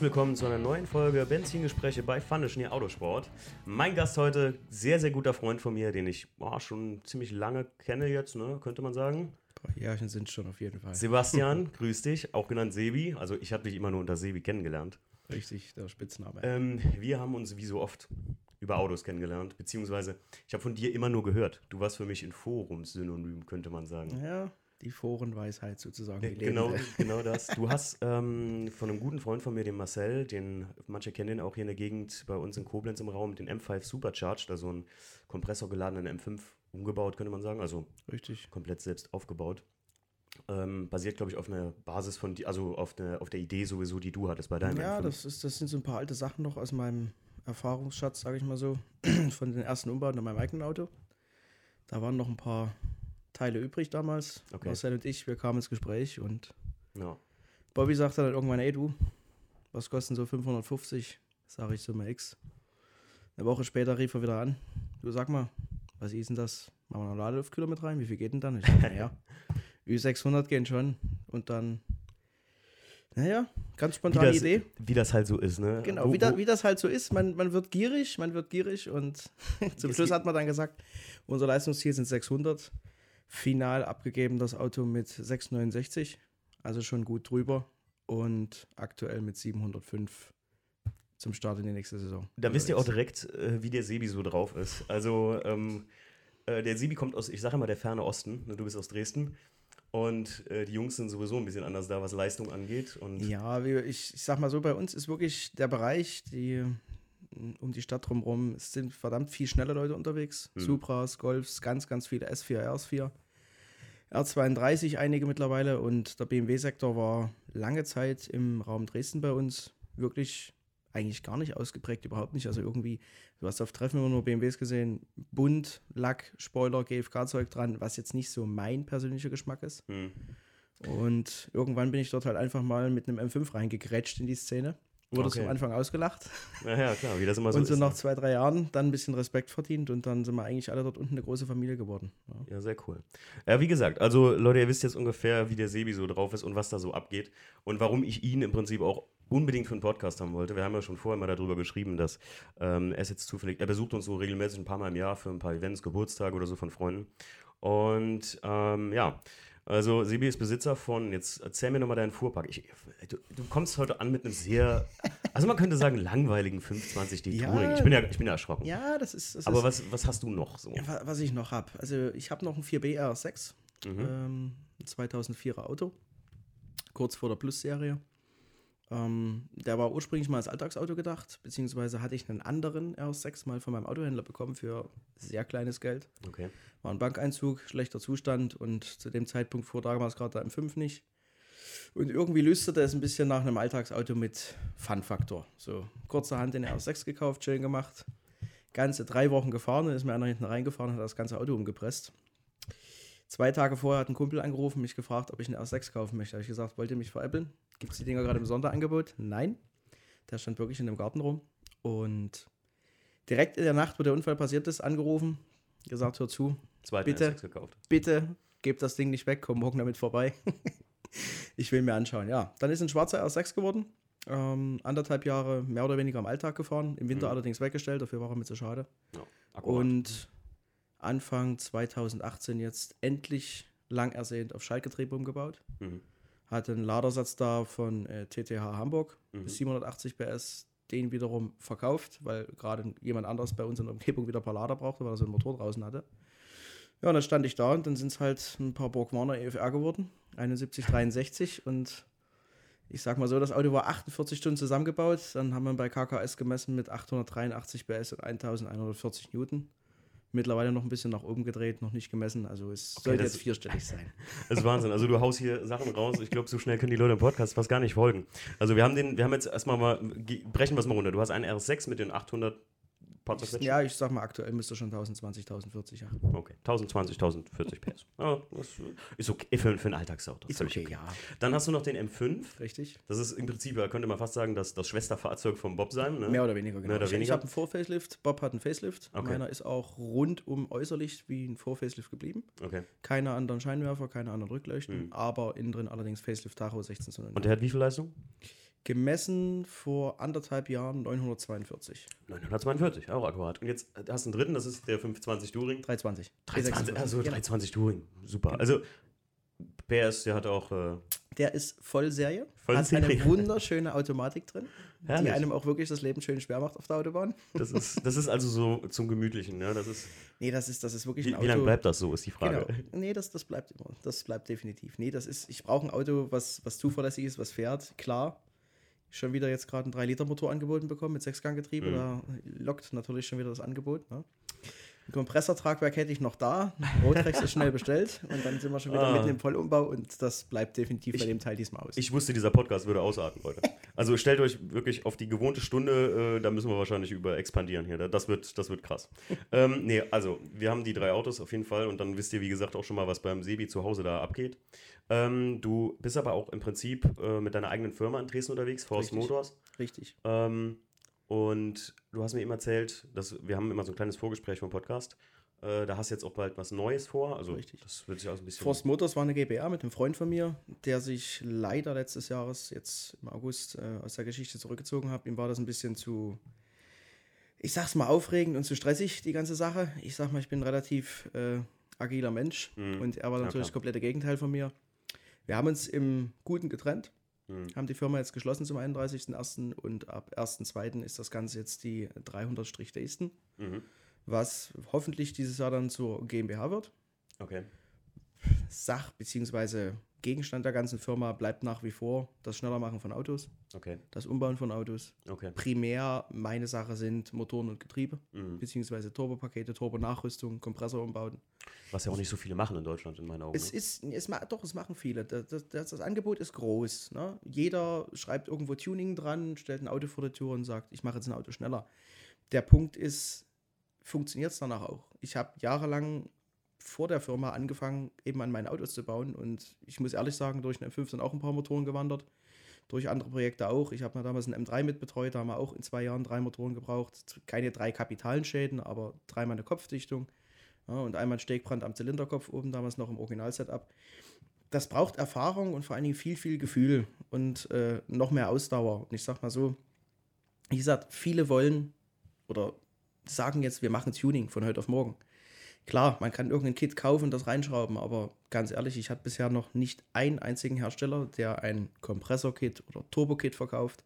Herzlich willkommen zu einer neuen Folge Benzingespräche bei Funischen Autosport. Mein Gast heute, sehr, sehr guter Freund von mir, den ich oh, schon ziemlich lange kenne jetzt, ne, könnte man sagen. Jährchen sind schon auf jeden Fall. Sebastian, grüß dich, auch genannt Sebi. Also ich habe dich immer nur unter Sebi kennengelernt. Richtig, der Spitzname. Ähm, wir haben uns wie so oft über Autos kennengelernt, beziehungsweise ich habe von dir immer nur gehört. Du warst für mich ein Forumssynonym, könnte man sagen. Ja, die Forenweisheit sozusagen. Ja, genau, genau das. Du hast ähm, von einem guten Freund von mir, den Marcel, den manche kennen den auch hier in der Gegend bei uns in Koblenz im Raum, den M5 Supercharged, also einen kompressorgeladenen M5 umgebaut, könnte man sagen. Also Richtig. komplett selbst aufgebaut. Ähm, basiert, glaube ich, auf einer Basis von, die, also auf, eine, auf der Idee sowieso, die du hattest bei deinem Ja, M5. das, ist, das sind so ein paar alte Sachen noch aus meinem Erfahrungsschatz, sage ich mal so, von den ersten Umbauten in meinem eigenen Auto. Da waren noch ein paar Teile übrig damals. Okay. Marcel und ich, wir kamen ins Gespräch und Ja. Bobby sagte dann irgendwann, ey du, was kosten so 550? Sag ich so mal X. Eine Woche später rief er wieder an. Du sag mal, was ist denn das? Machen wir noch Ladeluftkühler mit rein? Wie viel geht denn dann? Ich sag, naja, Ü600 gehen schon. Und dann, naja, ganz Wie spontane das, Idee. wie das halt so ist, ne? Genau, Wo- wie, da, wie das halt so ist. Man, man wird gierig, man wird gierig und zum Schluss hat man dann gesagt, unser Leistungsziel sind 600. Final abgegeben das Auto mit 669, also schon gut drüber und aktuell mit 705 zum Start in die nächste Saison. Da wisst ihr auch direkt, äh, wie der Sebi so drauf ist. Also, ähm, äh, der Sebi kommt aus, ich sage immer, der ferne Osten. Ne? Du bist aus Dresden. Und äh, die Jungs sind sowieso ein bisschen anders da, was Leistung angeht. Und Ja, ich, ich sag mal so, bei uns ist wirklich der Bereich, die um die Stadt drumherum, sind verdammt viel schnelle Leute unterwegs. Hm. Supras, Golfs, ganz, ganz viele S4, RS4. R32 einige mittlerweile und der BMW-Sektor war lange Zeit im Raum Dresden bei uns wirklich eigentlich gar nicht ausgeprägt, überhaupt nicht. Also irgendwie, du hast auf Treffen immer nur BMWs gesehen, bunt, Lack, Spoiler, GFK-Zeug dran, was jetzt nicht so mein persönlicher Geschmack ist. hm. Und irgendwann bin ich dort halt einfach mal mit einem M5 reingegrätscht in die Szene. Wurde Okay. zum Anfang ausgelacht. naja, klar, wie das immer so und so ist. nach ne? zwei, drei Jahren dann ein bisschen Respekt verdient und dann sind wir eigentlich alle dort unten eine große Familie geworden. Ja. Ja, sehr cool. Ja, wie gesagt, also Leute, ihr wisst jetzt ungefähr, wie der Sebi so drauf ist und was da so abgeht und warum ich ihn im Prinzip auch unbedingt für einen Podcast haben wollte. Wir haben ja schon vorher mal darüber geschrieben, dass ähm, er ist jetzt zufällig, er besucht uns so regelmäßig ein paar Mal im Jahr für ein paar Events, Geburtstage oder so von Freunden. Und ähm, ja, also Sebi ist Besitzer von, jetzt erzähl mir nochmal deinen Fuhrpark. Ich, du, du kommst heute an mit einem sehr, also man könnte sagen, langweiligen 520D Ja. Touring. Ich bin ja, ich bin ja erschrocken. Ja, das ist. Das Aber ist, was, was hast du noch so? ja, wa- was ich noch habe. Also, ich habe noch ein 4B R6, Mhm. ähm, ein 2004er Auto, kurz vor der Plus-Serie. Ähm, der war ursprünglich mal als Alltagsauto gedacht, beziehungsweise hatte ich einen anderen R6 mal von meinem Autohändler bekommen für sehr kleines Geld. Okay. War ein Bankeinzug, schlechter Zustand und zu dem Zeitpunkt fuhr damals gerade der M5 nicht. Und irgendwie lüsterte es ein bisschen nach einem Alltagsauto mit Fun-Faktor. So kurzerhand den R6 gekauft, schön gemacht. Ganze drei Wochen gefahren, dann ist mir einer hinten reingefahren und hat das ganze Auto umgepresst. Zwei Tage vorher hat ein Kumpel angerufen, mich gefragt, ob ich einen R6 kaufen möchte. Habe ich gesagt, wollt ihr mich veräppeln? Gibt es die Dinger gerade im Sonderangebot? Nein. Der stand wirklich in dem Garten rum. Und direkt in der Nacht, wo der Unfall passiert ist, angerufen, gesagt, hör zu, Zweiten Bitte? R6 gekauft. bitte gebt das Ding nicht weg, komm morgen damit vorbei. ich will mir anschauen. Ja, dann ist ein schwarzer R6 geworden. Ähm, anderthalb Jahre mehr oder weniger am Alltag gefahren, im Winter Mhm. allerdings weggestellt, dafür war er mir zu schade. Ja. Und Anfang 2018 jetzt endlich lang ersehnt auf Schaltgetriebe umgebaut. Mhm. Hatte einen Ladersatz da von äh, TTH Hamburg Mhm. bis 780 PS, den wiederum verkauft, weil gerade jemand anderes bei uns in der Umgebung wieder ein paar Lader brauchte, weil er so einen Motor draußen hatte. Ja, und dann stand ich da und dann sind es halt ein paar Borg Warner EFR geworden, 7163 und ich sag mal so, das Auto war 48 Stunden zusammengebaut, dann haben wir bei KKS gemessen mit 883 PS und 1140 Newton. Mittlerweile noch ein bisschen nach oben gedreht, noch nicht gemessen, also es Okay, sollte jetzt vierstellig sein. Das ist Wahnsinn. Also du haust hier Sachen raus. Ich glaube, so schnell können die Leute im Podcast fast gar nicht folgen. Also wir haben den, wir haben jetzt erstmal mal, brechen wir es mal runter. Du hast einen RS6 mit den 800 Paar? Ja, ich sag mal, aktuell müsste schon 1020, 1040, ja. Okay, 1020, 1040 PS. Ja, das ist okay für, für ein Alltagsauto. Ist Völlig okay, ja. Dann hast du noch den M5. Richtig. Das ist im Prinzip, da könnte man fast sagen, das, das Schwesterfahrzeug vom Bob sein. Ne? Mehr oder weniger, genau. Mehr oder Ich- weniger? Ich habe einen Vor-Facelift, Bob hat einen Facelift. Okay. Meiner ist auch rundum äußerlich wie ein Vor-Facelift geblieben. Okay. Keine anderen Scheinwerfer, keine anderen Rückleuchten, Mhm. aber innen drin allerdings Facelift Tacho 16 zu Und der hat wie viel Leistung? Gemessen vor anderthalb Jahren 942. 942, auch akkurat. Und jetzt hast du einen dritten, das ist der 520 Touring. 320. 320, also Genau. 320 Touring. Super. Also PS, der hat auch. Äh, Der ist Vollserie. Voll hat eine wunderschöne Automatik drin, die Herrlich. einem auch wirklich das Leben schön schwer macht auf der Autobahn. das, ist, das ist also so zum Gemütlichen. Ne? Das ist, Nee, das ist, das ist wirklich wie ein Auto. wie lange bleibt das so, ist die Frage. Genau. Nee, das, das bleibt immer. Das bleibt definitiv. Nee, das ist, ich brauche ein Auto, was, was zuverlässig ist, was fährt. Klar, schon wieder jetzt gerade einen 3-Liter-Motor angeboten bekommen mit Sechsganggetriebe. Mhm. Da lockt natürlich schon wieder das Angebot. Ne? Ein Kompressortragwerk hätte ich noch da. Rotrex ist schnell bestellt und dann sind wir schon wieder Ah. mitten im Vollumbau und das bleibt definitiv bei Ich- dem Teil diesmal aus. Ich wusste, dieser Podcast würde ausarten, Leute. Also stellt euch wirklich auf die gewohnte Stunde, äh, da müssen wir wahrscheinlich über expandieren hier. Das wird, das wird krass. ähm, nee, also wir haben die drei Autos auf jeden Fall und dann wisst ihr, wie gesagt, auch schon mal, was beim Sebi zu Hause da abgeht. Ähm, du bist aber auch im Prinzip äh, mit deiner eigenen Firma in Dresden unterwegs, Force Richtig. Motors. Richtig. Ähm, und du hast mir eben erzählt, dass wir haben immer so ein kleines Vorgespräch vom Podcast. Äh, da hast du jetzt auch bald was Neues vor. Also Richtig. das wird sich auch ein bisschen. Forst Motors war eine GBR mit einem Freund von mir, der sich leider letztes Jahres, jetzt im August, äh, aus der Geschichte zurückgezogen hat. Ihm war das ein bisschen zu, ich sag's mal, aufregend und zu stressig, die ganze Sache. Ich sag mal, ich bin ein relativ äh, agiler Mensch Mhm. und er war Ja, natürlich klar. das komplette Gegenteil von mir. Wir haben uns im Guten getrennt, Mhm. haben die Firma jetzt geschlossen zum 31.01. und ab 1.02. ist das Ganze jetzt die 300 Dresden, Mhm. was hoffentlich dieses Jahr dann zur GmbH wird. Okay. Sach- bzw. Gegenstand der ganzen Firma bleibt nach wie vor das Schnellermachen von Autos, Okay. das Umbauen von Autos. Okay. Primär meine Sache sind Motoren und Getriebe, Mhm. beziehungsweise Turbopakete, Turbo-Nachrüstung, Kompressorumbauten. Was ja auch nicht so viele machen in Deutschland in meinen Augen. Es ne? ist, es, doch, es machen viele. Das, das, das, das Angebot ist groß. Ne? Jeder schreibt irgendwo Tuning dran, stellt ein Auto vor die Tür und sagt, ich mache jetzt ein Auto schneller. Der Punkt ist, funktioniert es danach auch? Ich habe jahrelang vor der Firma angefangen, eben an meinen Autos zu bauen und ich muss ehrlich sagen, durch einen M5 sind auch ein paar Motoren gewandert. Durch andere Projekte auch. Ich habe mir damals einen M3 mitbetreut, da haben wir auch in zwei Jahren drei Motoren gebraucht. Keine drei kapitalen Schäden, aber dreimal eine Kopfdichtung. Ja, und einmal ein Stegbrand am Zylinderkopf oben, damals noch im Original-Setup. Das braucht Erfahrung und vor allen Dingen viel, viel Gefühl und äh, noch mehr Ausdauer. Und ich sag mal so, wie gesagt, viele wollen oder sagen jetzt, wir machen Tuning von heute auf morgen. Klar, man kann irgendein Kit kaufen und das reinschrauben, aber ganz ehrlich, ich hatte bisher noch nicht einen einzigen Hersteller, der ein Kompressor-Kit oder Turbo-Kit verkauft,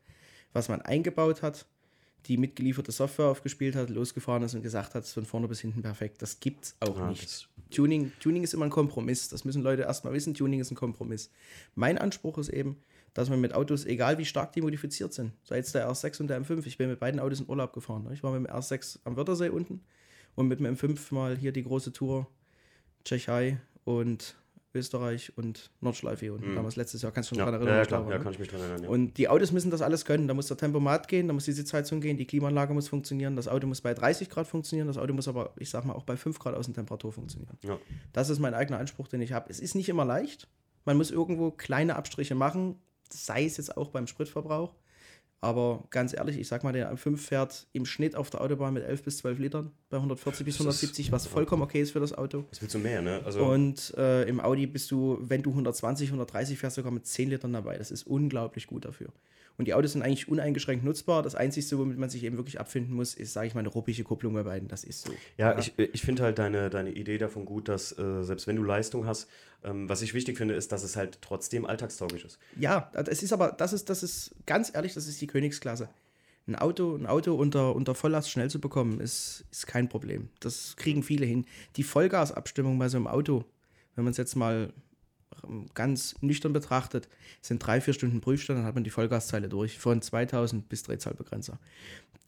was man eingebaut hat, die mitgelieferte Software aufgespielt hat, losgefahren ist und gesagt hat, es ist von vorne bis hinten perfekt. Das gibt's auch Ja, nicht. das- Tuning, Tuning ist immer ein Kompromiss. Das müssen Leute erstmal wissen. Tuning ist ein Kompromiss. Mein Anspruch ist eben, dass man mit Autos, egal wie stark die modifiziert sind, sei es der R6 und der M5, ich bin mit beiden Autos in Urlaub gefahren. ne? Ich war mit dem R6 am Wörthersee unten und mit dem M5 mal hier die große Tour Tschechei und Österreich und Nordschleife unten. Mhm. Damals letztes Jahr, kannst du dich Ja, ja, daran erinnern? ja, da klar, war, ja, ne? kann ich mich dran erinnern. Ja. Und die Autos müssen das alles können. Da muss der Tempomat gehen, da muss die Sitzheizung gehen, die Klimaanlage muss funktionieren, das Auto muss bei 30 Grad funktionieren, das Auto muss aber, ich sag mal, auch bei 5 Grad Außentemperatur funktionieren. ja. Das ist mein eigener Anspruch, den ich habe. Es ist nicht immer leicht. Man muss irgendwo kleine Abstriche machen, sei es jetzt auch beim Spritverbrauch. Aber ganz ehrlich, ich sag mal, der M5 fährt im Schnitt auf der Autobahn mit 11 bis 12 Litern bei 140 bis Das ist- 170, was vollkommen okay ist für das Auto. Was willst du mehr, ne? Also, Und äh, im Audi bist du, wenn du 120, 130 fährst, sogar mit 10 Litern dabei. Das ist unglaublich gut dafür. Und die Autos sind eigentlich uneingeschränkt nutzbar. Das Einzige, womit man sich eben wirklich abfinden muss, ist, sage ich mal, eine ruppige Kupplung bei beiden. Das ist so. ja, ich, ich finde halt deine, deine Idee davon gut, dass äh, selbst wenn du Leistung hast, ähm, was ich wichtig finde, ist, dass es halt trotzdem alltagstauglich ist. Ja, es ist aber, das ist, das ist ganz ehrlich, das ist die Königsklasse. Ein Auto, ein Auto unter, unter Volllast schnell zu bekommen, ist, ist kein Problem. Das kriegen viele hin. Die Vollgasabstimmung bei so einem Auto, wenn man es jetzt mal ganz nüchtern betrachtet, sind drei, vier Stunden Prüfstand, dann hat man die Vollgaszeile durch, von 2000 bis Drehzahlbegrenzer.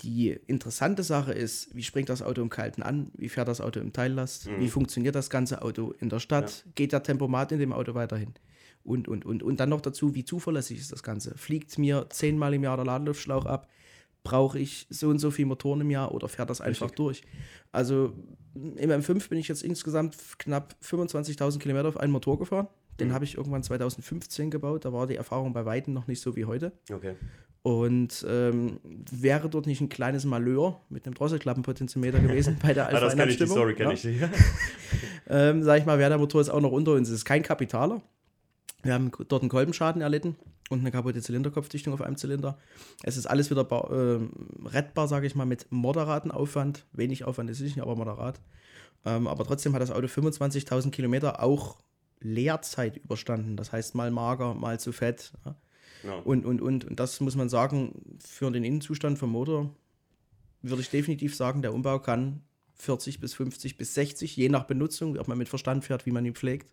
Die interessante Sache ist, wie springt das Auto im Kalten an, wie fährt das Auto im Teillast, wie funktioniert das ganze Auto in der Stadt, geht der Tempomat in dem Auto weiterhin und, und, und. Und dann noch dazu, wie zuverlässig ist das Ganze. Fliegt mir zehnmal im Jahr der Ladeluftschlauch ab, brauche ich so und so viel Motoren im Jahr oder fährt das einfach durch? Also im M5 bin ich jetzt insgesamt knapp 25.000 Kilometer auf einen Motor gefahren. Den habe ich irgendwann 2015 gebaut. Da war die Erfahrung bei Weitem noch nicht so wie heute. Okay. Und ähm, wäre dort nicht ein kleines Malheur mit einem Drosselklappenpotentiometer gewesen bei der Ah, das kenne ich, die Story kenne ja, ich. Ähm, sag ich mal, wäre der Motor jetzt auch noch unter uns. Es ist kein Kapitaler. Wir haben dort einen Kolbenschaden erlitten und eine kaputte Zylinderkopfdichtung auf einem Zylinder. Es ist alles wieder äh, rettbar, sage ich mal, mit moderatem Aufwand. Wenig Aufwand ist es nicht, aber moderat. Ähm, aber trotzdem hat das Auto 25.000 Kilometer auch Leerzeit überstanden. Das heißt, mal mager, mal zu fett. Ja. Und, und, und, und das muss man sagen, für den Innenzustand vom Motor würde ich definitiv sagen, der Umbau kann 40 bis 50 bis 60, je nach Benutzung, ob man mit Verstand fährt, wie man ihn pflegt,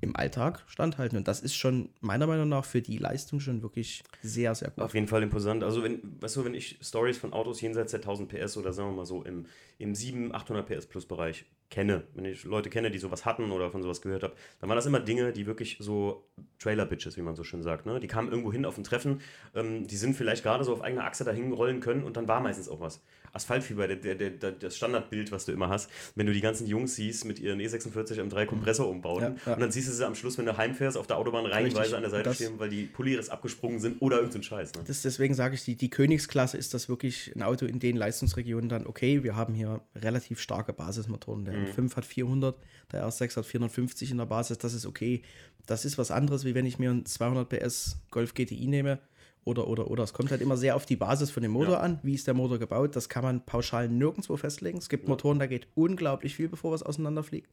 im Alltag standhalten. Und das ist schon meiner Meinung nach für die Leistung schon wirklich sehr, sehr gut. Auf jeden Fall imposant. Also, wenn, weißt du, wenn ich Stories von Autos jenseits der 1000 PS oder sagen wir mal so im, im 700, 800 PS Plus Bereich kenne, wenn ich Leute kenne, die sowas hatten oder von sowas gehört habe, dann waren das immer Dinge, die wirklich so Trailer-Bitches, wie man so schön sagt. Ne? Die kamen irgendwo hin auf ein Treffen, ähm, die sind vielleicht gerade so auf eigener Achse dahin rollen können und dann war meistens auch was. Asphaltfieber, der, der, der, das Standardbild, was du immer hast, wenn du die ganzen Jungs siehst mit ihren E46 M3 Kompressor umbauen ja, ja. und dann siehst du sie am Schluss, wenn du heimfährst, auf der Autobahn reihenweise an der Seite stehen, weil die Poliers abgesprungen sind oder irgendein Scheiß. Ne? Das, deswegen sage ich, die, die Königsklasse ist das wirklich ein Auto in den Leistungsregionen dann, okay, wir haben hier relativ starke Basismotoren. Der mhm. M5 hat 400, der R6 hat 450 in der Basis, das ist okay. Das ist was anderes, wie wenn ich mir einen 200 PS Golf GTI nehme oder, oder, oder. Es kommt halt immer sehr auf die Basis von dem Motor ja. an. Wie ist der Motor gebaut? Das kann man pauschal nirgendwo festlegen. Es gibt ja. Motoren, da geht unglaublich viel, bevor was auseinanderfliegt.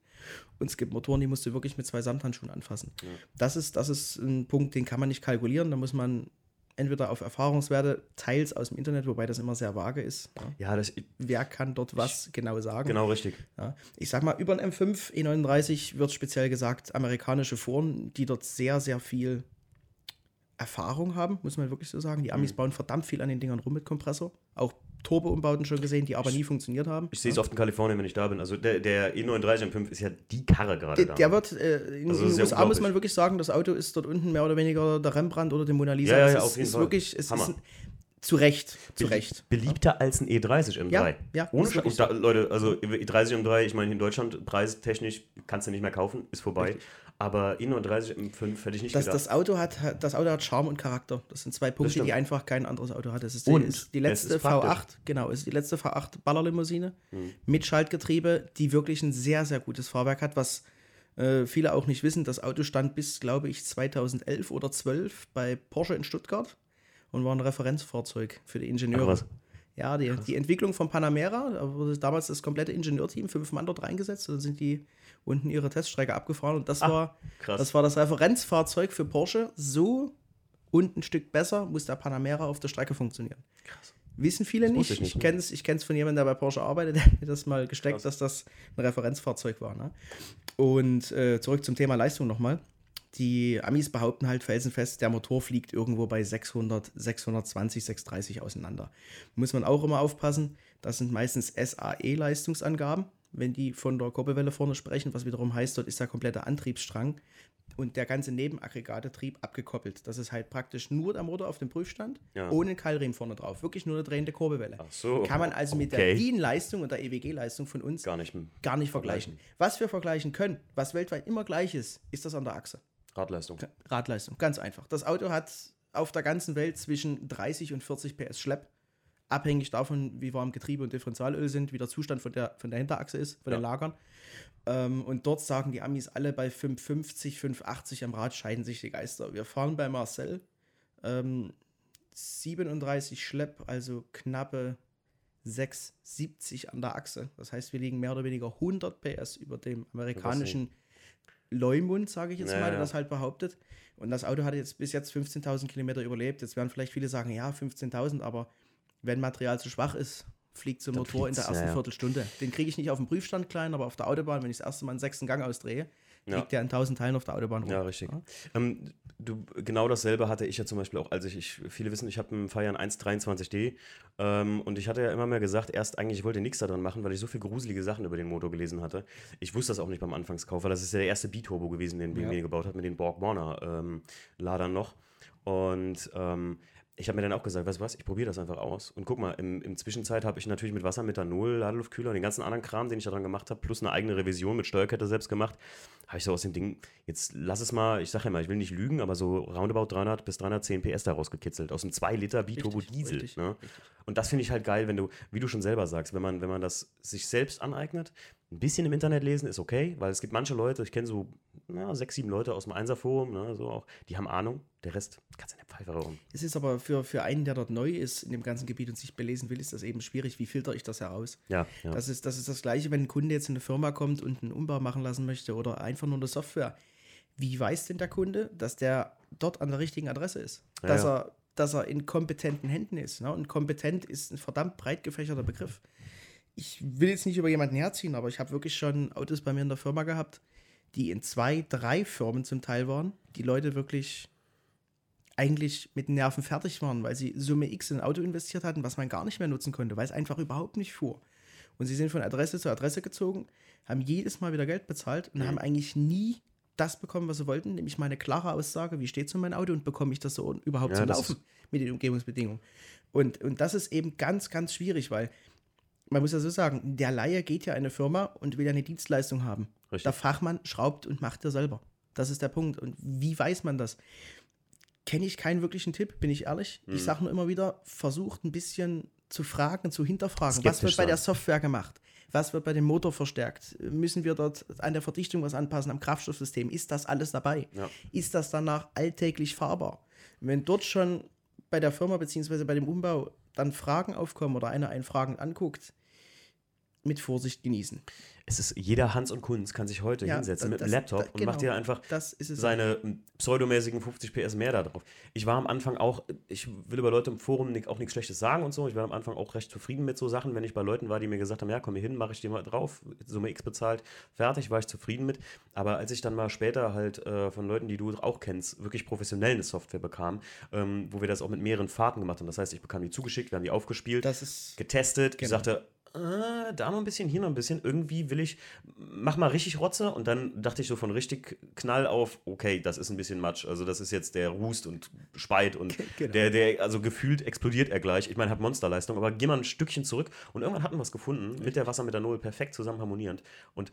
Und es gibt Motoren, die musst du wirklich mit zwei Samthandschuhen anfassen. Ja. Das, ist, das ist ein Punkt, den kann man nicht kalkulieren. Da muss man entweder auf Erfahrungswerte, teils aus dem Internet, wobei das immer sehr vage ist. Ja, das, Wer kann dort was ich, genau sagen? Genau, richtig. Ja. Ich sag mal, über ein M5 E39 wird speziell gesagt, amerikanische Foren, die dort sehr, sehr viel Erfahrung haben, muss man wirklich so sagen. Die Amis mhm. bauen verdammt viel an den Dingern rum mit Kompressor. Auch Turbo-Umbauten schon gesehen, die aber nie funktioniert haben. Ich sehe es oft in Kalifornien, wenn ich da bin. Also der, der E39 M5 ist ja die Karre gerade da. Der wird, äh, in, also in den USA muss man wirklich sagen, das Auto ist dort unten mehr oder weniger der Rembrandt oder die Mona Lisa. Ja, ja, ja auf jeden ist Fall. Wirklich, es Hammer. ist zu Recht, zu Recht. Beliebter als ein E30 M3. Ja, ja Ohne Sch da, Leute, also E30 M3, ich meine in Deutschland preistechnisch kannst du nicht mehr kaufen, ist vorbei. Richtig. Aber E39 M5 hätte ich nicht das, gedacht. Das Auto, hat, das Auto hat Charme und Charakter. Das sind zwei Punkte, die einfach kein anderes Auto hat. Das ist die, und ist die letzte ist V8, genau, ist die letzte V8 Ballerlimousine hm. mit Schaltgetriebe, die wirklich ein sehr, sehr gutes Fahrwerk hat, was äh, viele auch nicht wissen. Das Auto stand bis, glaube ich, 2011 oder 12 bei Porsche in Stuttgart und war ein Referenzfahrzeug für die Ingenieure. Ach, ja, die, die Entwicklung von Panamera, da wurde damals das komplette Ingenieurteam, fünf Mann dort reingesetzt, dann sind die unten ihre Teststrecke abgefahren und das, Ach, war, das war das Referenzfahrzeug für Porsche. So und ein Stück besser muss der Panamera auf der Strecke funktionieren. Krass. Wissen viele nicht. Ich, nicht. ich kenne es ich von jemandem, der bei Porsche arbeitet, der hat mir das mal gesteckt, Krass. dass das ein Referenzfahrzeug war. Ne? Und äh, zurück zum Thema Leistung nochmal die Amis behaupten halt felsenfest, der Motor fliegt irgendwo bei 600, 620, 630 auseinander. Muss man auch immer aufpassen, das sind meistens SAE-Leistungsangaben, wenn die von der Kurbelwelle vorne sprechen, was wiederum heißt, dort ist der komplette Antriebsstrang und der ganze Nebenaggregatetrieb abgekoppelt. Das ist halt praktisch nur der Motor auf dem Prüfstand, ja. ohne Keilriemen vorne drauf. Wirklich nur eine drehende Kurbelwelle. Ach so. Kann man also okay. mit der DIN-Leistung und der EWG-Leistung von uns gar nicht, gar nicht vergleichen. vergleichen. Was wir vergleichen können, was weltweit immer gleich ist, ist das an der Achse. Radleistung. Radleistung, ganz einfach. Das Auto hat auf der ganzen Welt zwischen 30 und 40 PS Schlepp, abhängig davon, wie warm Getriebe und Differentialöl sind, wie der Zustand von der, von der Hinterachse ist, von ja. den Lagern. Ähm, und dort sagen die Amis alle bei 550, 580 am Rad scheiden sich die Geister. Wir fahren bei Marcel ähm, 37 Schlepp, also knappe 670 an der Achse. Das heißt, wir liegen mehr oder weniger 100 PS über dem amerikanischen Leumund, sage ich jetzt ja, mal, der das halt behauptet. Und das Auto hat jetzt bis jetzt 15.000 Kilometer überlebt. Jetzt werden vielleicht viele sagen, ja, 15.000, aber wenn Material zu schwach ist, fliegt so ein Motor in der ersten ja, Viertelstunde. Den kriege ich nicht auf dem Prüfstand klein, aber auf der Autobahn, wenn ich das erste Mal einen sechsten Gang ausdrehe, ja. liegt der in tausend Teilen auf der Autobahn rum. Ja, richtig. Ja? Ähm, du, genau dasselbe hatte ich ja zum Beispiel auch, als ich, ich viele wissen, ich habe einen Feiern 123D ähm, und ich hatte ja immer mehr gesagt, erst eigentlich, ich wollte nichts daran machen, weil ich so viele gruselige Sachen über den Motor gelesen hatte. Ich wusste das auch nicht beim Anfangskauf, weil das ist ja der erste B-Turbo gewesen, den BMW ja. gebaut hat, mit den Borg Warner ähm, noch. Und ähm, ich habe mir dann auch gesagt, weißt du was, ich probiere das einfach aus. Und guck mal, im, im Zwischenzeit habe ich natürlich mit Wasser, Methanol, Ladeluftkühler und den ganzen anderen Kram, den ich daran gemacht habe, plus eine eigene Revision mit Steuerkette selbst gemacht, habe ich so aus dem Ding, jetzt lass es mal, ich sage ja mal, ich will nicht lügen, aber so roundabout 300 bis 310 PS daraus gekitzelt, aus einem 2 Liter Biturbo Diesel. Richtig, ne? richtig. Und das finde ich halt geil, wenn du, wie du schon selber sagst, wenn man, wenn man das sich selbst aneignet, ein bisschen im Internet lesen ist okay, weil es gibt manche Leute, ich kenne so na, sechs, sieben Leute aus dem Einserforum, ne, so auch, die haben Ahnung. Der Rest kannst du in der Pfeife rauchen. Es ist aber für, für einen, der dort neu ist in dem ganzen Gebiet und sich belesen will, ist das eben schwierig. Wie filter ich das heraus? Ja, ja. Das, ist, das ist das Gleiche, wenn ein Kunde jetzt in eine Firma kommt und einen Umbau machen lassen möchte oder einfach nur eine Software. Wie weiß denn der Kunde, dass der dort an der richtigen Adresse ist? Ja, dass. Er, dass er in kompetenten Händen ist. Ne? Und kompetent ist ein verdammt breit gefächerter Begriff. Ich will jetzt nicht über jemanden herziehen, aber ich habe wirklich schon Autos bei mir in der Firma gehabt, die in zwei, drei Firmen zum Teil waren, die Leute wirklich eigentlich mit Nerven fertig waren, weil sie Summe X in ein Auto investiert hatten, was man gar nicht mehr nutzen konnte, weil es einfach überhaupt nicht fuhr. Und sie sind von Adresse zu Adresse gezogen, haben jedes Mal wieder Geld bezahlt und haben eigentlich nie das bekommen, was sie wollten, nämlich mal eine klare Aussage, wie steht es um mein Auto und bekomme ich das so überhaupt Ja, das Laufen mit den Umgebungsbedingungen. Und, und das ist eben ganz, ganz schwierig, weil man muss ja so sagen, der Laie geht ja in eine Firma und will ja eine Dienstleistung haben. Richtig. Der Fachmann schraubt und macht er selber. Das ist der Punkt. Und wie weiß man das? Kenne ich keinen wirklichen Tipp, bin ich ehrlich. Mhm. Ich sage nur immer wieder, versucht ein bisschen zu fragen, zu hinterfragen. Skeptisch was wird bei der. Software gemacht? Was wird bei dem Motor verstärkt? Müssen wir dort an der Verdichtung was anpassen, am Kraftstoffsystem? Ist das alles dabei? Ja. Ist das danach alltäglich fahrbar? Wenn dort schon bei der Firma beziehungsweise bei dem Umbau dann Fragen aufkommen oder einer einen Fragen anguckt, mit Vorsicht genießen. Es ist, jeder Hans und Kunz kann sich heute Ja, hinsetzen mit das- einem Laptop das- und macht genau. dir einfach Das ist es. seine m, pseudomäßigen 50 PS mehr da drauf. Ich war am Anfang auch, ich will über Leute im Forum auch nichts Schlechtes sagen und so. Ich war am Anfang auch recht zufrieden mit so Sachen, wenn ich bei Leuten war, die mir gesagt haben, ja, komm hier hin, mache ich dir mal drauf, Summe X bezahlt, fertig, war ich zufrieden mit. Aber als ich dann mal später halt äh, von Leuten, die du auch kennst, wirklich professionell eine Software bekam, ähm, wo wir das auch mit mehreren Fahrten gemacht haben. Das heißt, ich bekam die zugeschickt, wir haben die aufgespielt, Das getestet. Ich Genau. sagte, äh, da noch ein bisschen, hier noch ein bisschen. Irgendwie will ich, mach mal richtig Rotze. Und dann dachte ich so von richtig Knall auf, okay, das ist ein bisschen Matsch. Also das ist jetzt der Rust und Speit und Genau. der, der, also gefühlt explodiert er gleich. Ich meine, hat Monsterleistung, aber geh mal ein Stückchen zurück. Und irgendwann hatten wir es gefunden, mit der Wassermethanol perfekt zusammen harmonierend. Und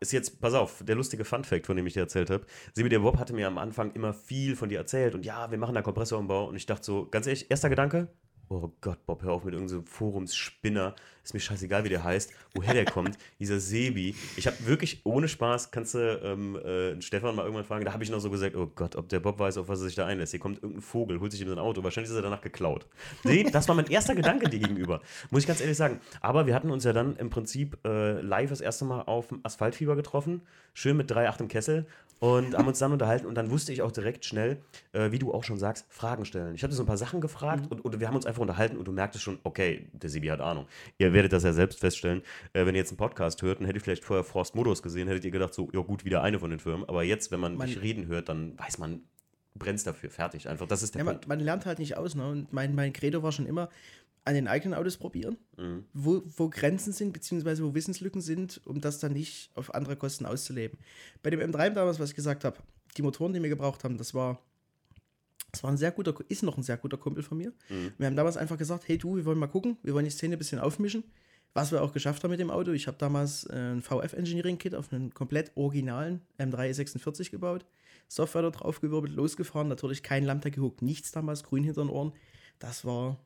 ist jetzt, pass auf, der lustige Fun-Fact, von dem ich dir erzählt habe. Sebi, der Bob hatte mir am Anfang immer viel von dir erzählt und ja, wir machen da Kompressorumbau. Und ich dachte so, ganz ehrlich, erster Gedanke, oh Gott, Bob, hör auf mit irgendeinem Forumsspinner. Ist mir scheißegal, wie der heißt, woher der kommt. Dieser Sebi. Ich habe wirklich ohne Spaß, kannst du ähm, äh, Stefan mal irgendwann fragen, da habe ich noch so gesagt, oh Gott, ob der Bob weiß, auf was er sich da einlässt. Hier kommt irgendein Vogel, holt sich ihm so ein Auto. Wahrscheinlich ist er danach geklaut. Das war mein erster Gedanke dir gegenüber. Muss ich ganz ehrlich sagen. Aber wir hatten uns ja dann im Prinzip äh, live das erste Mal auf dem Asphaltfieber getroffen. Schön mit 3,8 im Kessel. Und haben uns dann unterhalten. Und dann wusste ich auch direkt schnell, äh, wie du auch schon sagst, Fragen stellen. Ich habe so ein paar Sachen gefragt und, und wir haben uns einfach unterhalten. Und du merktest schon, okay, der Sibi hat Ahnung. Ihr werdet das ja selbst feststellen. Äh, wenn ihr jetzt einen Podcast hört, dann hättet ihr vielleicht vorher Frost Modus gesehen, hättet ihr gedacht, so, ja gut, wieder eine von den Firmen. Aber jetzt, wenn man, Man- mich reden hört, dann weiß man, brennst dafür. Fertig. Einfach, das ist der Ja, man, Punkt. man lernt halt nicht aus. Ne? Und mein, mein Credo war schon immer, an den eigenen Autos probieren, Mhm. wo, wo Grenzen sind, beziehungsweise wo Wissenslücken sind, um das dann nicht auf andere Kosten auszuleben. Bei dem M3 damals, was ich gesagt habe, die Motoren, die wir gebraucht haben, das war, das war ein sehr guter, ist noch ein sehr guter Kumpel von mir. Mhm. Wir haben damals einfach gesagt, hey du, wir wollen mal gucken, wir wollen die Szene ein bisschen aufmischen. Was wir auch geschafft haben mit dem Auto. Ich habe damals äh, ein VF-Engineering-Kit auf einen komplett originalen M3 E46 gebaut. Software da drauf gewirbelt, losgefahren. Natürlich kein Lambda gehuckt, nichts damals, grün hinter den Ohren. Das war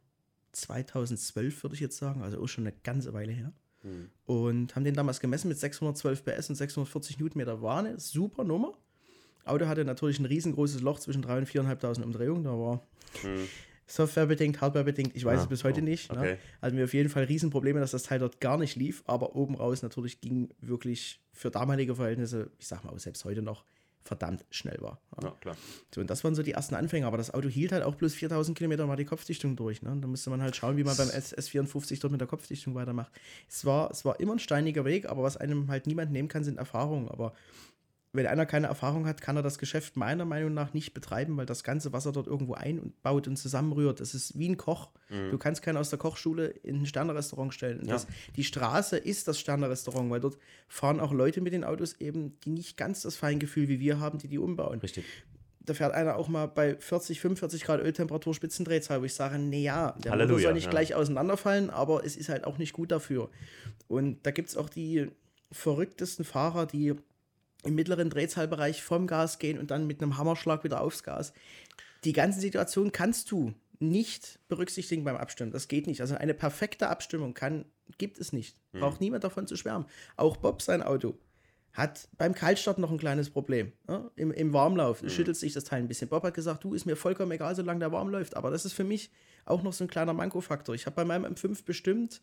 2012, würde ich jetzt sagen, also auch schon eine ganze Weile her. Mhm. Und haben den damals gemessen mit 612 PS und 640 Newtonmeter. War eine super Nummer. Auto hatte natürlich ein riesengroßes Loch zwischen 3.000 und 4.500 Umdrehungen. Da war Mhm. softwarebedingt, hardwarebedingt, ich weiß Ja, es bis heute oh, nicht. Ne? okay. Hatten wir auf jeden Fall Riesenprobleme, dass das Teil dort gar nicht lief, aber oben raus natürlich ging wirklich für damalige Verhältnisse, ich sag mal, selbst heute noch verdammt schnell war. Ja. Ja, klar. So, und das waren so die ersten Anfänge, aber das Auto hielt halt auch bloß 4000 Kilometer mal die Kopfdichtung durch. Ne? Da musste man halt schauen, wie man beim S S54 dort mit der Kopfdichtung weitermacht. Es war, es war immer ein steiniger Weg, aber was einem halt niemand nehmen kann, sind Erfahrungen. Aber wenn einer keine Erfahrung hat, kann er das Geschäft meiner Meinung nach nicht betreiben, weil das ganze Wasser dort irgendwo einbaut und zusammenrührt. Das ist wie ein Koch. Du kannst keinen aus der Kochschule in ein Sternerestaurant stellen. Mhm. Ja. Das, die Straße ist das Sternerestaurant, weil dort fahren auch Leute mit den Autos eben, die nicht ganz das Feingefühl wie wir haben, die die umbauen Richtig. da fährt einer auch mal bei 40, 45 Grad Öltemperatur Spitzendrehzahl, wo ich sage, nee, ja, der Motor Halleluja, soll nicht ja. gleich auseinanderfallen, aber es ist halt auch nicht gut dafür. Und da gibt es auch die verrücktesten Fahrer, die im mittleren Drehzahlbereich vom Gas gehen und dann mit einem Hammerschlag wieder aufs Gas. Die ganze Situation kannst du nicht berücksichtigen beim Abstimmen. Das geht nicht. Also eine perfekte Abstimmung kann, gibt es nicht. Braucht niemand davon zu schwärmen. Auch Bob sein Auto hat beim Kaltstart noch ein kleines Problem. Ja? Im, Im Warmlauf mhm. schüttelt sich das Teil ein bisschen. Bob hat gesagt, du, ist mir vollkommen egal, solange der warm läuft. Aber das ist für mich auch noch so ein kleiner Manko-Faktor. Ich habe bei meinem M5 bestimmt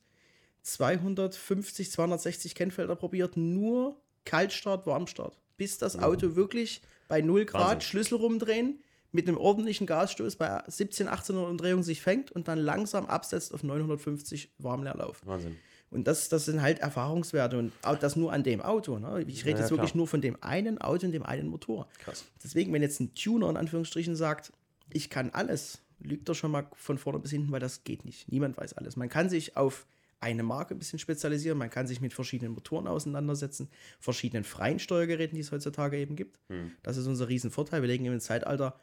250, 260 Kennfelder probiert, nur Kaltstart, Warmstart. Bis das Auto wirklich bei 0 Grad Wahnsinn. Schlüssel rumdrehen, mit einem ordentlichen Gasstoß bei 17, 1800 Umdrehungen sich fängt und dann langsam absetzt auf 950 Warmleerlauf. Wahnsinn. Und das, das sind halt Erfahrungswerte und auch das nur an dem Auto. Ne? Ich rede ja, jetzt wirklich nur von dem einen Auto und dem einen Motor. Krass. Deswegen, wenn jetzt ein Tuner in Anführungsstrichen sagt, ich kann alles, lügt er schon mal von vorne bis hinten, weil das geht nicht. Niemand weiß alles. Man kann sich auf eine Marke ein bisschen spezialisieren, man kann sich mit verschiedenen Motoren auseinandersetzen, verschiedenen freien Steuergeräten, die es heutzutage eben gibt. Hm. Das ist unser Riesenvorteil. Wir legen im Zeitalter,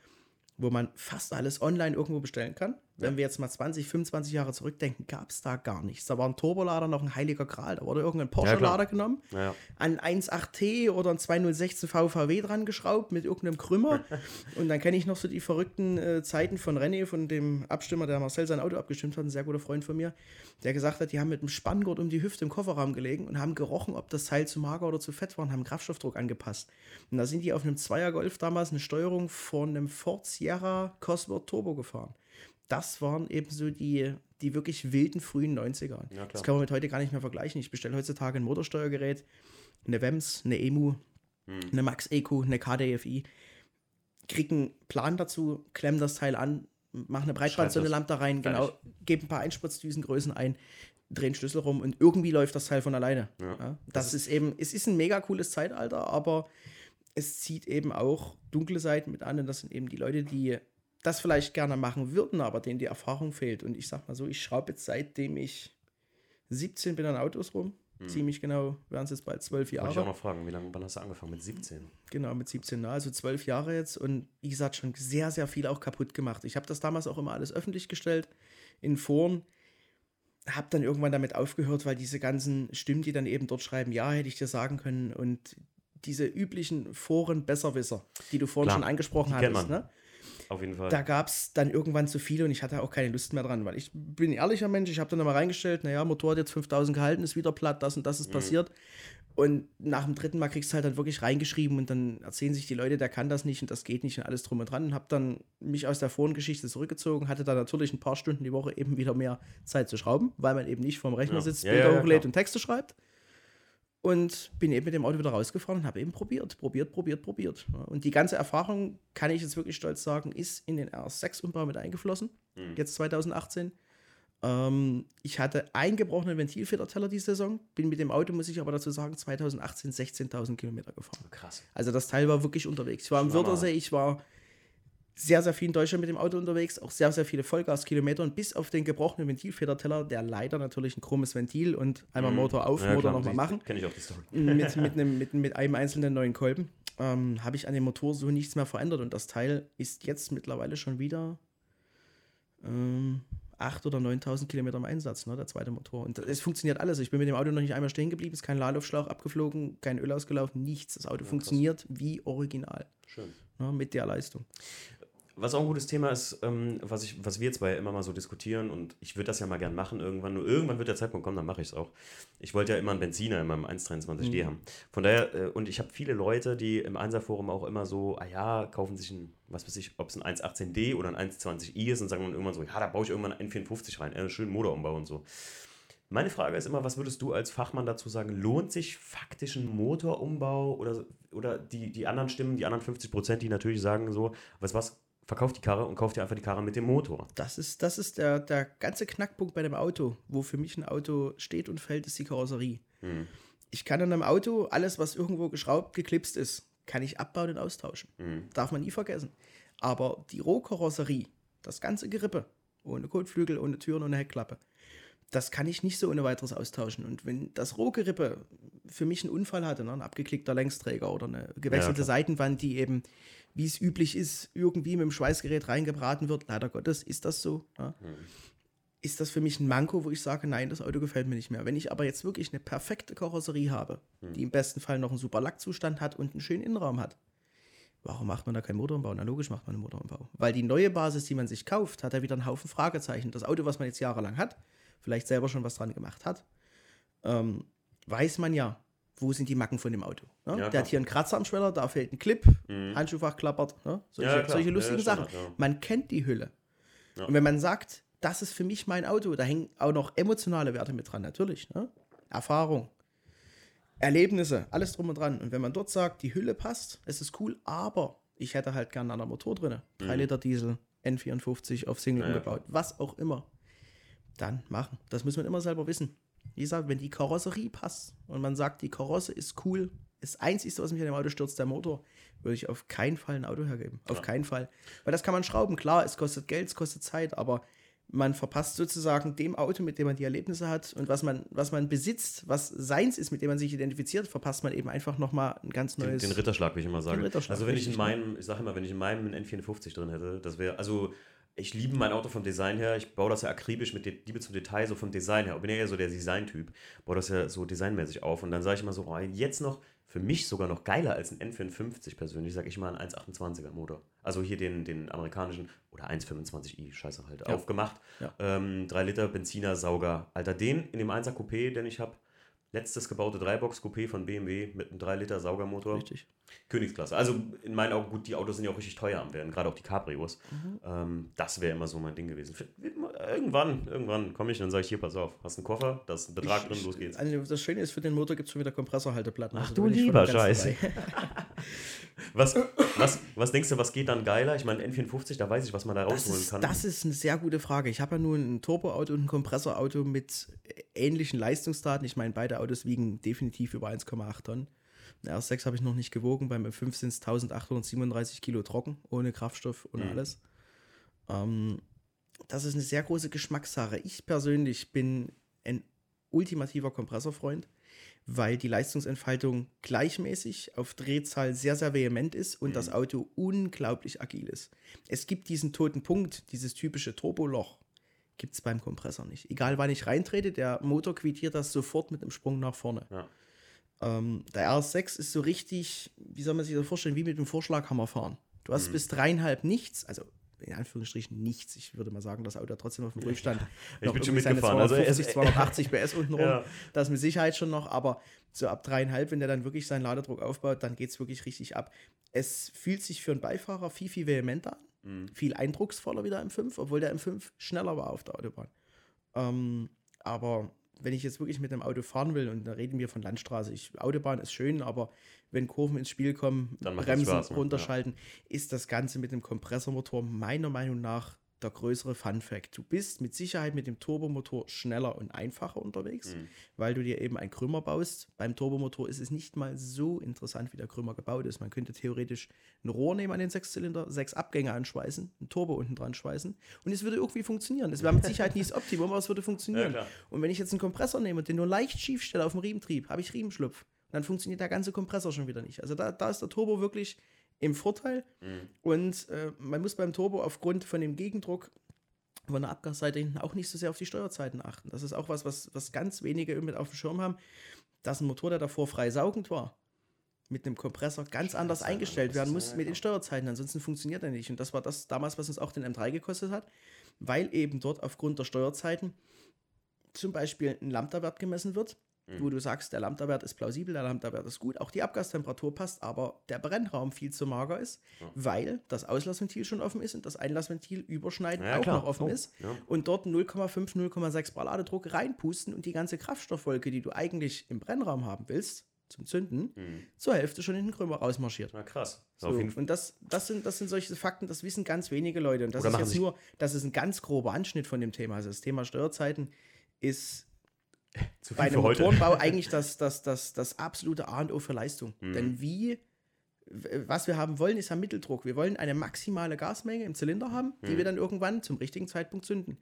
wo man fast alles online irgendwo bestellen kann. Wenn wir jetzt mal 20, 25 Jahre zurückdenken, gab es da gar nichts. Da war ein Turbolader noch ein heiliger Gral. Da wurde irgendein Porsche-Lader ja, genommen, ja. an 1.8T oder ein 2016 VVW dran geschraubt mit irgendeinem Krümmer. und dann kenne ich noch so die verrückten äh, Zeiten von René, von dem Abstimmer, der Marcel sein Auto abgestimmt hat, ein sehr guter Freund von mir, der gesagt hat, die haben mit einem Spanngurt um die Hüfte im Kofferraum gelegen und haben gerochen, ob das Teil zu mager oder zu fett war und haben Kraftstoffdruck angepasst. Und da sind die auf einem Zweier-Golf damals eine Steuerung von einem Ford Sierra Cosworth Turbo gefahren das waren eben so die, die wirklich wilden frühen 90er. Ja, das kann man mit heute gar nicht mehr vergleichen. Ich bestelle heutzutage ein Motorsteuergerät, eine WEMS, eine EMU, hm. eine Max Eco, eine KDFI, kriege einen Plan dazu, klemm das Teil an, mache eine Breitbandsonnelampe da rein, genau, gebe ein paar Einspritzdüsengrößen ein, drehe einen Schlüssel rum und irgendwie läuft das Teil von alleine. Ja. Ja, das, das ist eben, es ist ein mega cooles Zeitalter, aber es zieht eben auch dunkle Seiten mit an und das sind eben die Leute, die das vielleicht gerne machen würden, aber denen die Erfahrung fehlt. Und ich sag mal so, ich schraube jetzt seitdem ich 17 bin an Autos rum. Hm. Ziemlich genau, wären es jetzt bald zwölf Jahre. Wollte ich auch noch fragen, wie lange, wann hast du angefangen? Mit 17? Genau, mit 17, also zwölf Jahre jetzt. Und wie gesagt, schon sehr, sehr viel auch kaputt gemacht. Ich habe das damals auch immer alles öffentlich gestellt in Foren. Habe dann irgendwann damit aufgehört, weil diese ganzen Stimmen, die dann eben dort schreiben, ja, hätte ich dir sagen können. Und diese üblichen Foren-Besserwisser, die du vorhin Klar, schon angesprochen hattest, ne? Auf jeden Fall. Da gab es dann irgendwann zu viele und ich hatte auch keine Lust mehr dran, weil ich bin ein ehrlicher Mensch, ich habe dann mal reingestellt, naja, Motor hat jetzt 5000 gehalten, ist wieder platt, das und das ist mhm. passiert. Und nach dem dritten Mal kriegst du halt dann wirklich reingeschrieben und dann erzählen sich die Leute, der kann das nicht und das geht nicht und alles drum und dran. Und habe dann mich aus der Forengeschichte zurückgezogen, hatte dann natürlich ein paar Stunden die Woche eben wieder mehr Zeit zu schrauben, weil man eben nicht vorm Rechner ja. sitzt, ja, Bilder ja, hochlädt und Texte schreibt. Und bin eben mit dem Auto wieder rausgefahren und habe eben probiert, probiert, probiert, probiert. Und die ganze Erfahrung, kann ich jetzt wirklich stolz sagen, ist in den RS6-Umbau mit eingeflossen, mhm. jetzt 2018. Ähm, ich hatte eingebrochenen Ventilfederteller die Saison, bin mit dem Auto, muss ich aber dazu sagen, 2018 16.000 Kilometer gefahren. Krass. Also das Teil war wirklich unterwegs. Ich war am Wörthersee, ich war sehr, sehr viel in Deutschland mit dem Auto unterwegs, auch sehr, sehr viele Vollgaskilometer und bis auf den gebrochenen Ventilfederteller, der leider natürlich ein chromes Ventil und einmal mhm. Motor auf, ja, Motor nochmal machen. Kenne ich auch die Story. Mit, mit, einem, mit, mit einem einzelnen neuen Kolben ähm, habe ich an dem Motor so nichts mehr verändert und das Teil ist jetzt mittlerweile schon wieder ähm, 8.000 oder 9.000 Kilometer im Einsatz, ne, der zweite Motor. Und es funktioniert alles. Ich bin mit dem Auto noch nicht einmal stehen geblieben, ist kein Ladeaufschlauch abgeflogen, kein Öl ausgelaufen, nichts. Das Auto ja, funktioniert wie original. Schön. Ne, mit der Leistung. Was auch ein gutes Thema ist, ähm, was, ich, was wir zwei immer mal so diskutieren und ich würde das ja mal gern machen irgendwann, nur irgendwann wird der Zeitpunkt kommen, dann mache ich es auch. Ich wollte ja immer einen Benziner in meinem 123D mhm. haben. Von daher, äh, und ich habe viele Leute, die im Einserforum auch immer so, ah ja, kaufen sich ein, was weiß ich, ob es ein 118D oder ein 120i ist und sagen dann irgendwann so, ja, da baue ich irgendwann einen N54 rein, einen schönen Motorumbau und so. Meine Frage ist immer, was würdest du als Fachmann dazu sagen? Lohnt sich faktisch ein Motorumbau oder, oder die, die anderen Stimmen, die anderen 50 Prozent, die natürlich sagen so, was, was verkauf die Karre und kauf dir einfach die Karre mit dem Motor. Das ist, das ist der, der ganze Knackpunkt bei dem Auto. Wo für mich ein Auto steht und fällt, ist die Karosserie. Hm. Ich kann an einem Auto alles, was irgendwo geschraubt, geklipst ist, kann ich abbauen und austauschen. Hm. Darf man nie vergessen. Aber die Rohkarosserie, das ganze Gerippe, ohne Kotflügel, ohne Türen, ohne Heckklappe, das kann ich nicht so ohne weiteres austauschen. Und wenn das Rohgerippe für mich einen Unfall hatte, ne, ein abgeklickter Längsträger oder eine gewechselte ja, Seitenwand, die eben wie es üblich ist, irgendwie mit dem Schweißgerät reingebraten wird. Leider Gottes ist das so. Ja. Hm. Ist das für mich ein Manko, wo ich sage, nein, das Auto gefällt mir nicht mehr. Wenn ich aber jetzt wirklich eine perfekte Karosserie habe, hm. die im besten Fall noch einen super Lackzustand hat und einen schönen Innenraum hat, warum macht man da keinen Motorumbau? Na logisch macht man einen Motorumbau. Weil die neue Basis, die man sich kauft, hat ja wieder einen Haufen Fragezeichen. Das Auto, was man jetzt jahrelang hat, vielleicht selber schon was dran gemacht hat, ähm, weiß man ja, wo sind die Macken von dem Auto. Ne? Ja, der hat hier einen Kratzer am Schweller, da fehlt ein Clip, Handschuhfach klappert. Ne? Solche, Ja, solche Ja, lustigen Standard, Sachen. ja. Man kennt die Hülle. Ja. Und wenn man sagt, das ist für mich mein Auto, da hängen auch noch emotionale Werte mit dran, natürlich. Ne? Erfahrung, Erlebnisse, alles drum und dran. Und wenn man dort sagt, die Hülle passt, es ist cool, aber ich hätte halt gerne einen anderen Motor drin. 3 Liter Diesel, N54 auf Single Mhm. Ja, ja, umgebaut, was auch immer. Dann machen. Das muss man immer selber wissen. Wie gesagt, wenn die Karosserie passt und man sagt, die Karosse ist cool, das Einzige, was mich an dem Auto stürzt, der Motor, würde ich auf keinen Fall ein Auto hergeben. Auf keinen Fall. Weil das kann man schrauben. Klar, es kostet Geld, es kostet Zeit, aber man verpasst sozusagen dem Auto, mit dem man die Erlebnisse hat und was man, was man besitzt, was seins ist, mit dem man sich identifiziert, verpasst man eben einfach nochmal ein ganz Den, neues. den Ritterschlag, wie ich immer sage. Also wenn ich in ne? meinem, ich sage immer, wenn ich in meinem einen N54 drin hätte, das wäre, also ich liebe mein Auto vom Design her, ich baue das ja akribisch mit Liebe zum Detail, so vom Design her. Ich bin ja eher so der Designtyp, baue das ja so designmäßig auf und dann sage ich immer so, oh, jetzt noch, für mich sogar noch geiler als ein N54 persönlich, sage ich mal ein 1,28er Motor. Also hier den, den amerikanischen oder 1,25i, scheiße halt, aufgemacht. Ja. Ähm, 3 Liter Benziner, Sauger. Alter, den in dem 1er Coupé, den ich habe, letztes gebaute Dreibox-Coupé von BMW mit einem 3 Liter Saugermotor. Richtig. Königsklasse. Also in meinen Augen, gut, die Autos sind ja auch richtig teuer am werden, gerade auch die Cabrios. Mhm. Ähm, das wäre immer so mein Ding gewesen. Irgendwann, irgendwann komme ich und dann sage ich, hier, pass auf, hast einen Koffer, da ist ein Betrag drin, los geht's. Also das Schöne ist, für den Motor gibt es schon wieder Kompressorhalteplatten. Ach, Also du ich lieber und ganz Scheiß. dabei. Was, was, was denkst du, was geht dann geiler? Ich meine, N54, da weiß ich, was man da Das rausholen ist, kann. das ist eine sehr gute Frage. Ich habe ja nun ein Turboauto und ein Kompressorauto mit ähnlichen Leistungsdaten. Ich meine, beide Autos wiegen definitiv über 1,8 Tonnen. Ein R6 habe ich noch nicht gewogen. Beim M5 sind es 1837 Kilo trocken, ohne Kraftstoff, ohne Mhm. alles. Ähm, das ist eine sehr große Geschmackssache. Ich persönlich bin ein ultimativer Kompressorfreund, weil die Leistungsentfaltung gleichmäßig auf Drehzahl sehr, sehr vehement ist und das Auto unglaublich agil ist. Es gibt diesen toten Punkt, dieses typische Turboloch, gibt es beim Kompressor nicht. Egal wann ich reintrete, der Motor quittiert das sofort mit einem Sprung nach vorne. Ja. Ähm, der R6 ist so richtig, wie soll man sich das vorstellen, wie mit dem Vorschlaghammer fahren. Du hast bis dreieinhalb nichts, also in Anführungsstrichen nichts. Ich würde mal sagen, das Auto hat trotzdem auf dem Prüfstand. Ich noch bin schon mitgefahren, also es- 250, 280 PS unten rum. Ja. Das ist mit Sicherheit schon noch, aber so ab dreieinhalb, wenn der dann wirklich seinen Ladedruck aufbaut, dann geht es wirklich richtig ab. Es fühlt sich für einen Beifahrer viel, viel vehementer an. Mhm. Viel eindrucksvoller wieder im 5, obwohl der M5 schneller war auf der Autobahn. Ähm, aber wenn ich jetzt wirklich mit dem Auto fahren will, und da reden wir von Landstraße, ich, Autobahn ist schön, aber wenn Kurven ins Spiel kommen, Bremsen, Spaß, ne? runterschalten, ist das Ganze mit dem Kompressormotor meiner Meinung nach der größere Fun Fact. Du bist mit Sicherheit mit dem Turbomotor schneller und einfacher unterwegs, Mhm. weil du dir eben einen Krümmer baust. Beim Turbomotor ist es nicht mal so interessant, wie der Krümmer gebaut ist. Man könnte theoretisch ein Rohr nehmen an den Sechszylinder, sechs Abgänge anschweißen, ein Turbo unten dran schweißen und es würde irgendwie funktionieren. Es wäre mit Sicherheit nicht das Optimum, aber es würde funktionieren. Ja, und wenn ich jetzt einen Kompressor nehme und den nur leicht schief stelle auf dem Riementrieb, habe ich Riemenschlupf. Und dann funktioniert der ganze Kompressor schon wieder nicht. Also da, da ist der Turbo wirklich im Vorteil. Mhm. Und äh, man muss beim Turbo aufgrund von dem Gegendruck von der Abgasseite hinten auch nicht so sehr auf die Steuerzeiten achten. Das ist auch was, was, was ganz wenige mit auf dem Schirm haben, dass ein Motor, der davor frei saugend war, mit einem Kompressor ganz anders Steuerzeiten eingestellt anders, werden muss ja, mit den. Steuerzeiten. Ansonsten funktioniert er nicht. Und das war das damals, was uns auch den M3 gekostet hat, weil eben dort aufgrund der Steuerzeiten zum Beispiel ein Lambda-Wert gemessen wird, Mhm. wo du sagst, der Lambda-Wert ist plausibel, der Lambda-Wert ist gut, auch die Abgastemperatur passt, aber der Brennraum viel zu mager ist, Ja. weil das Auslassventil schon offen ist und das Einlassventil überschneiden Ja, auch klar. noch offen Oh, ist ja. und dort 0,5, 0,6 Bar Ladedruck reinpusten und die ganze Kraftstoffwolke, die du eigentlich im Brennraum haben willst, zum Zünden, Mhm. zur Hälfte schon in den Krümmer rausmarschiert. Na krass. So, und das, das, sind, das sind solche Fakten, das wissen ganz wenige Leute. Und das Oder ist jetzt nur, das ist ein ganz grober Anschnitt von dem Thema. Also das Thema Steuerzeiten ist Zu bei einem. Motorenbau eigentlich das, das, das, das absolute A und O für Leistung. Mhm. Denn wie, was wir haben wollen, ist ja Mitteldruck. Wir wollen eine maximale Gasmenge im Zylinder haben, die Mhm. wir dann irgendwann zum richtigen Zeitpunkt zünden.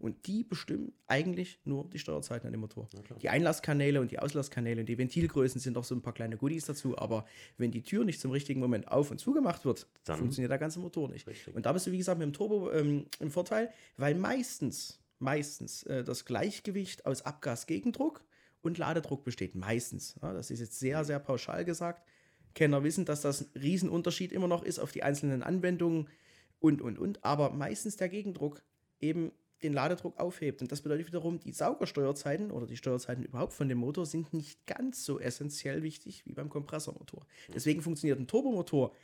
Und die bestimmen eigentlich nur die Steuerzeiten an dem Motor. Die Einlasskanäle und die Auslasskanäle und die Ventilgrößen sind noch so ein paar kleine Goodies dazu, aber wenn die Tür nicht zum richtigen Moment auf und zugemacht wird, Dann- funktioniert der ganze Motor nicht. Richtig. Und da bist du, wie gesagt, mit dem Turbo ähm, im Vorteil, weil meistens, meistens äh, das Gleichgewicht aus Abgasgegendruck und Ladedruck besteht. Meistens. Ja, das ist jetzt sehr, sehr pauschal gesagt. Kenner wissen, dass das ein Riesenunterschied immer noch ist auf die einzelnen Anwendungen und, und, und. Aber meistens der Gegendruck eben den Ladedruck aufhebt. Und das bedeutet wiederum, die Saugersteuerzeiten oder die Steuerzeiten überhaupt von dem Motor sind nicht ganz so essentiell wichtig wie beim Kompressormotor. Deswegen funktioniert ein Turbomotor,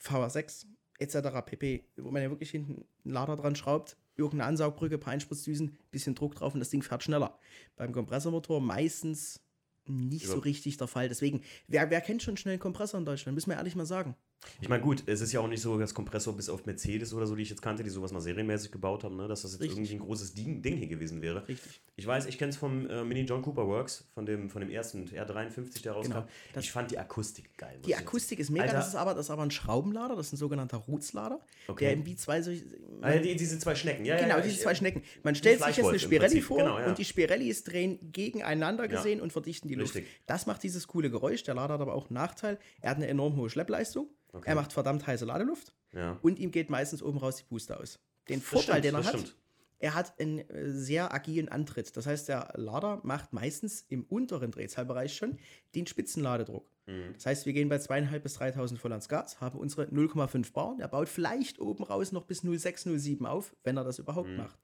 VR6 etc. pp., wo man ja wirklich hinten einen Lader dran schraubt, irgendeine Ansaugbrücke, paar Einspritzdüsen, bisschen Druck drauf und das Ding fährt schneller. Beim Kompressormotor meistens nicht so richtig der Fall. Deswegen, wer, wer kennt schon schnell einen Kompressor in Deutschland? Müssen wir ehrlich mal sagen. Ich meine, gut, es ist ja auch nicht so, dass Kompressor bis auf Mercedes oder so, die ich jetzt kannte, die sowas mal serienmäßig gebaut haben, ne, dass das jetzt Richtig. irgendwie ein großes Ding, Ding hier gewesen wäre. Richtig. Ich weiß, ich kenne es vom äh, Mini John Cooper Works, von dem, von dem ersten R53, der rauskam. Genau. Das- ich fand die Akustik geil. Die Akustik ist mega, Alter, das ist, aber, das ist aber ein Schraubenlader, das ist ein sogenannter Roots-Lader, Okay. der eben wie zwei solche. Ah, die, diese zwei Schnecken, ja, Genau, ja, diese ich, zwei Schnecken. Man stellt sich jetzt eine Spirelli vor genau, ja. und die Spirellis drehen gegeneinander Ja. gesehen und verdichten die Luft. Richtig. Das macht dieses coole Geräusch. Der Lader hat aber auch einen Nachteil. Er hat eine enorm hohe Schleppleistung. Okay. Er macht verdammt heiße Ladeluft Ja. und ihm geht meistens oben raus die Puste aus. Den Vorteil, stimmt, den er das hat, stimmt. er hat einen äh, sehr agilen Antritt. Das heißt, der Lader macht meistens im unteren Drehzahlbereich schon den Spitzenladedruck. Mhm. Das heißt, wir gehen bei 2.500 bis 3.000 voll ans Gas, haben unsere 0,5 Bar. Er baut vielleicht oben raus noch bis 0,6, 0,7 auf, wenn er das überhaupt Mhm. macht.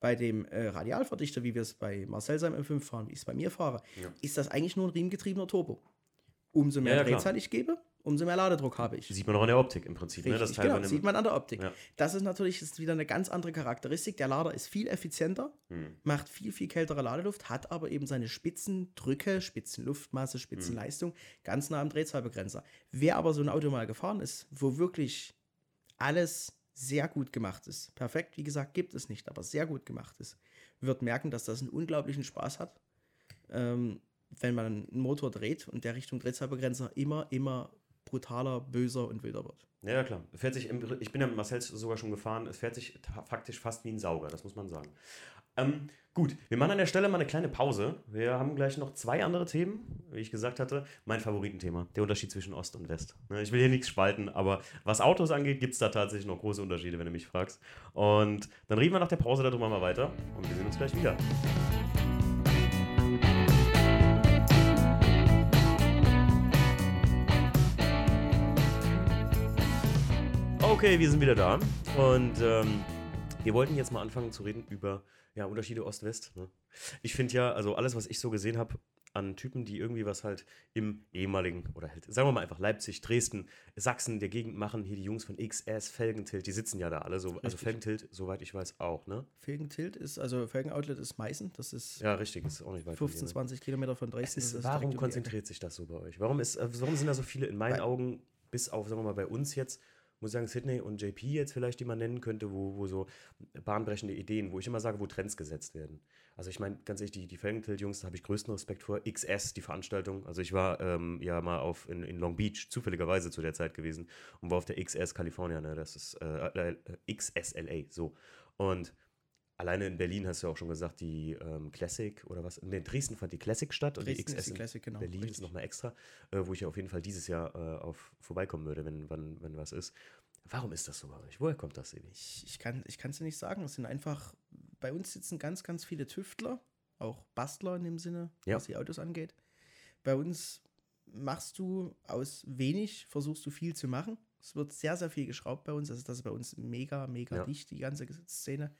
Bei dem äh, Radialverdichter, wie wir es bei Marcel seinem M5 fahren, wie ich es bei mir fahre, Ja. ist das eigentlich nur ein riemengetriebener Turbo. Umso mehr Ja, ja, klar. Drehzahl ich gebe, umso mehr Ladedruck habe ich. Sieht man auch an der Optik im Prinzip, ne? Das Richtig, genau, sieht man an der Optik. Ja. Das ist natürlich ist wieder eine ganz andere Charakteristik. Der Lader ist viel effizienter, Hm. macht viel, viel kältere Ladeluft, hat aber eben seine Spitzendrücke, Spitzenluftmasse, Hm. Spitzenleistung ganz nah am Drehzahlbegrenzer. Wer aber so ein Auto mal gefahren ist, wo wirklich alles sehr gut gemacht ist, perfekt, wie gesagt, gibt es nicht, aber sehr gut gemacht ist, wird merken, dass das einen unglaublichen Spaß hat, ähm, wenn man einen Motor dreht und der Richtung Drehzahlbegrenzer immer, immer brutaler, böser und wilder wird. Ja, klar. Fährt sich im, ich bin ja mit Marcel sogar schon gefahren. Es fährt sich faktisch fast wie ein Sauger, das muss man sagen. Ähm, gut, wir machen an der Stelle mal eine kleine Pause. Wir haben gleich noch zwei andere Themen, wie ich gesagt hatte. Mein Favoritenthema, der Unterschied zwischen Ost und West. Ne, Ich will hier nichts spalten, aber was Autos angeht, gibt es da tatsächlich noch große Unterschiede, wenn du mich fragst. Und dann reden wir nach der Pause darüber mal weiter und wir sehen uns gleich wieder. Okay, wir sind wieder da. Und ähm, wir wollten jetzt mal anfangen zu reden über ja, Unterschiede Ost-West. Ne? Ich finde ja, also alles, was ich so gesehen habe an Typen, die irgendwie was halt im ehemaligen, oder halt, sagen wir mal einfach Leipzig, Dresden, Sachsen, der Gegend machen, hier die Jungs von XS, Felgentilt, die sitzen ja da alle so. Also. Felgentilt, soweit ich weiß, auch, ne? Felgentilt ist, also Felgen-Outlet ist Meißen, das ist Ja, richtig, ist auch nicht weit von 15, hier, ne? 20 Kilometer von Es Dresden. ist, warum um konzentriert sich das so bei euch? Warum, ist, äh, warum sind da so viele, in meinen Weil- Augen, bis auf, sagen wir mal, bei uns jetzt, muss sagen, Sydney und JP jetzt vielleicht, die man nennen könnte, wo, wo so bahnbrechende Ideen, wo ich immer sage, wo Trends gesetzt werden. Also ich meine, ganz ehrlich, die, die Felgentilt-Jungs, da habe ich größten Respekt vor. XS, die Veranstaltung. Also ich war ähm, ja mal auf, in, in Long Beach, zufälligerweise zu der Zeit gewesen und war auf der XS California, ne? das ist äh, äh, XSLA, so. Und alleine in Berlin hast du ja auch schon gesagt, die ähm, Classic oder was? In Dresden fand die Classic statt und die Dresden XS ist die in Classic, genau, Berlin ist richtig. nochmal extra, äh, wo ich ja auf jeden Fall dieses Jahr äh, auf vorbeikommen würde, wenn, wenn, wenn was ist. Warum ist das so bei euch? Woher kommt das, Sebi? Ich, ich kann es dir nicht sagen. Es sind einfach, bei uns sitzen ganz, ganz viele Tüftler, auch Bastler in dem Sinne, Ja. was die Autos angeht. Bei uns machst du aus wenig, versuchst du viel zu machen. Es wird sehr, sehr viel geschraubt bei uns. Also das ist bei uns mega, mega Ja. dicht, die ganze Szene.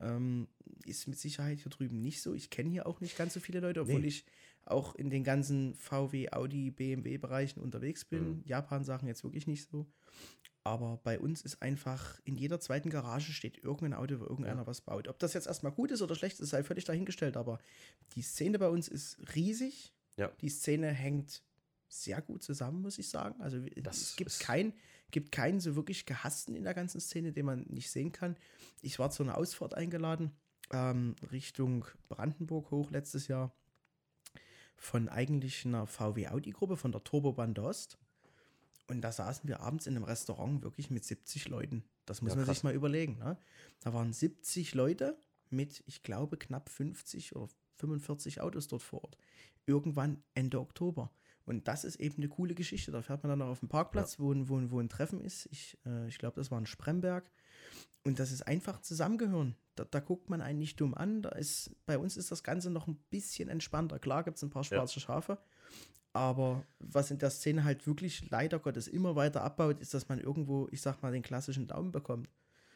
Ähm, ist mit Sicherheit hier drüben nicht so. Ich kenne hier auch nicht ganz so viele Leute, obwohl Nee. ich auch in den ganzen VW, Audi, BMW-Bereichen unterwegs bin. Mhm. Japan-Sachen jetzt wirklich nicht so. Aber bei uns ist einfach, in jeder zweiten Garage steht irgendein Auto, wo irgendeiner was baut. Ob das jetzt erstmal gut ist oder schlecht ist, sei völlig dahingestellt. Aber die Szene bei uns ist riesig. Ja. Die Szene hängt sehr gut zusammen, muss ich sagen. Also Das es gibt, kein, gibt keinen so wirklich gehassten in der ganzen Szene, den man nicht sehen kann. Ich war zu einer Ausfahrt eingeladen, ähm, Richtung Brandenburg hoch letztes Jahr, von eigentlich einer VW-Audi-Gruppe, von der Turbobande Ost. Und da saßen wir abends in einem Restaurant wirklich mit 70 Leuten. Das muss Ja, man krass. sich mal überlegen. Ne? Da waren 70 Leute mit, ich glaube, knapp 50 oder 45 Autos dort vor Ort. Irgendwann Ende Oktober. Und das ist eben eine coole Geschichte. Da fährt man dann noch auf den Parkplatz, wo, ein- wo, ein- wo ein Treffen ist. Ich, äh, ich glaube, das war in Spremberg. Und das ist einfach zusammengehören. Da, da guckt man einen nicht dumm an. Da ist, bei uns ist das Ganze noch ein bisschen entspannter. Klar gibt es ein paar schwarze Schafe. Aber was in der Szene halt wirklich leider Gottes immer weiter abbaut, ist, dass man irgendwo, ich sag mal, den klassischen Daumen bekommt.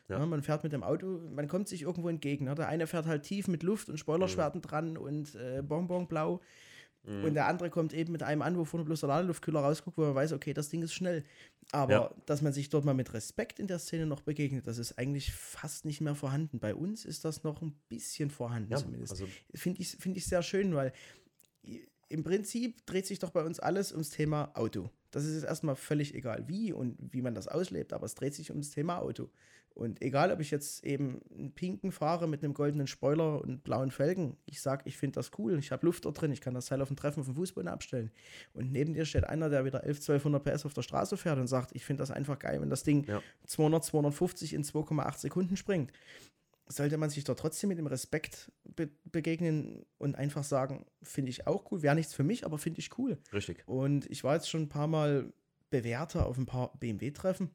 Ja. Ja, man fährt mit dem Auto, man kommt sich irgendwo entgegen. Ne? Der eine fährt halt tief mit Luft und Spoilerschwerten dran und äh, Bonbonblau. Mhm. Und der andere kommt eben mit einem an, wo vorne bloß der Ladeluftkühler rausguckt, wo man weiß, okay, das Ding ist schnell. Aber Ja. dass man sich dort mal mit Respekt in der Szene noch begegnet, das ist eigentlich fast nicht mehr vorhanden. Bei uns ist das noch ein bisschen vorhanden Ja, zumindest. also Finde ich, find ich sehr schön, weil im Prinzip dreht sich doch bei uns alles ums Thema Auto. Das ist jetzt erstmal völlig egal, wie und wie man das auslebt, aber es dreht sich ums Thema Auto. Und egal, ob ich jetzt eben einen pinken fahre mit einem goldenen Spoiler und blauen Felgen, ich sage, ich finde das cool, ich habe Luft dort drin, ich kann das Teil auf dem Treffen auf dem Fußboden abstellen. Und neben dir steht einer, der wieder 11, 1200 PS auf der Straße fährt und sagt, ich finde das einfach geil, wenn das Ding Ja. 200, 250 in 2,8 Sekunden springt sollte man sich doch trotzdem mit dem Respekt be begegnen und einfach sagen, finde ich auch cool. Wäre nichts für mich, aber finde ich cool. richtig. Und ich war jetzt schon ein paar Mal Bewerter auf ein paar BMW-Treffen.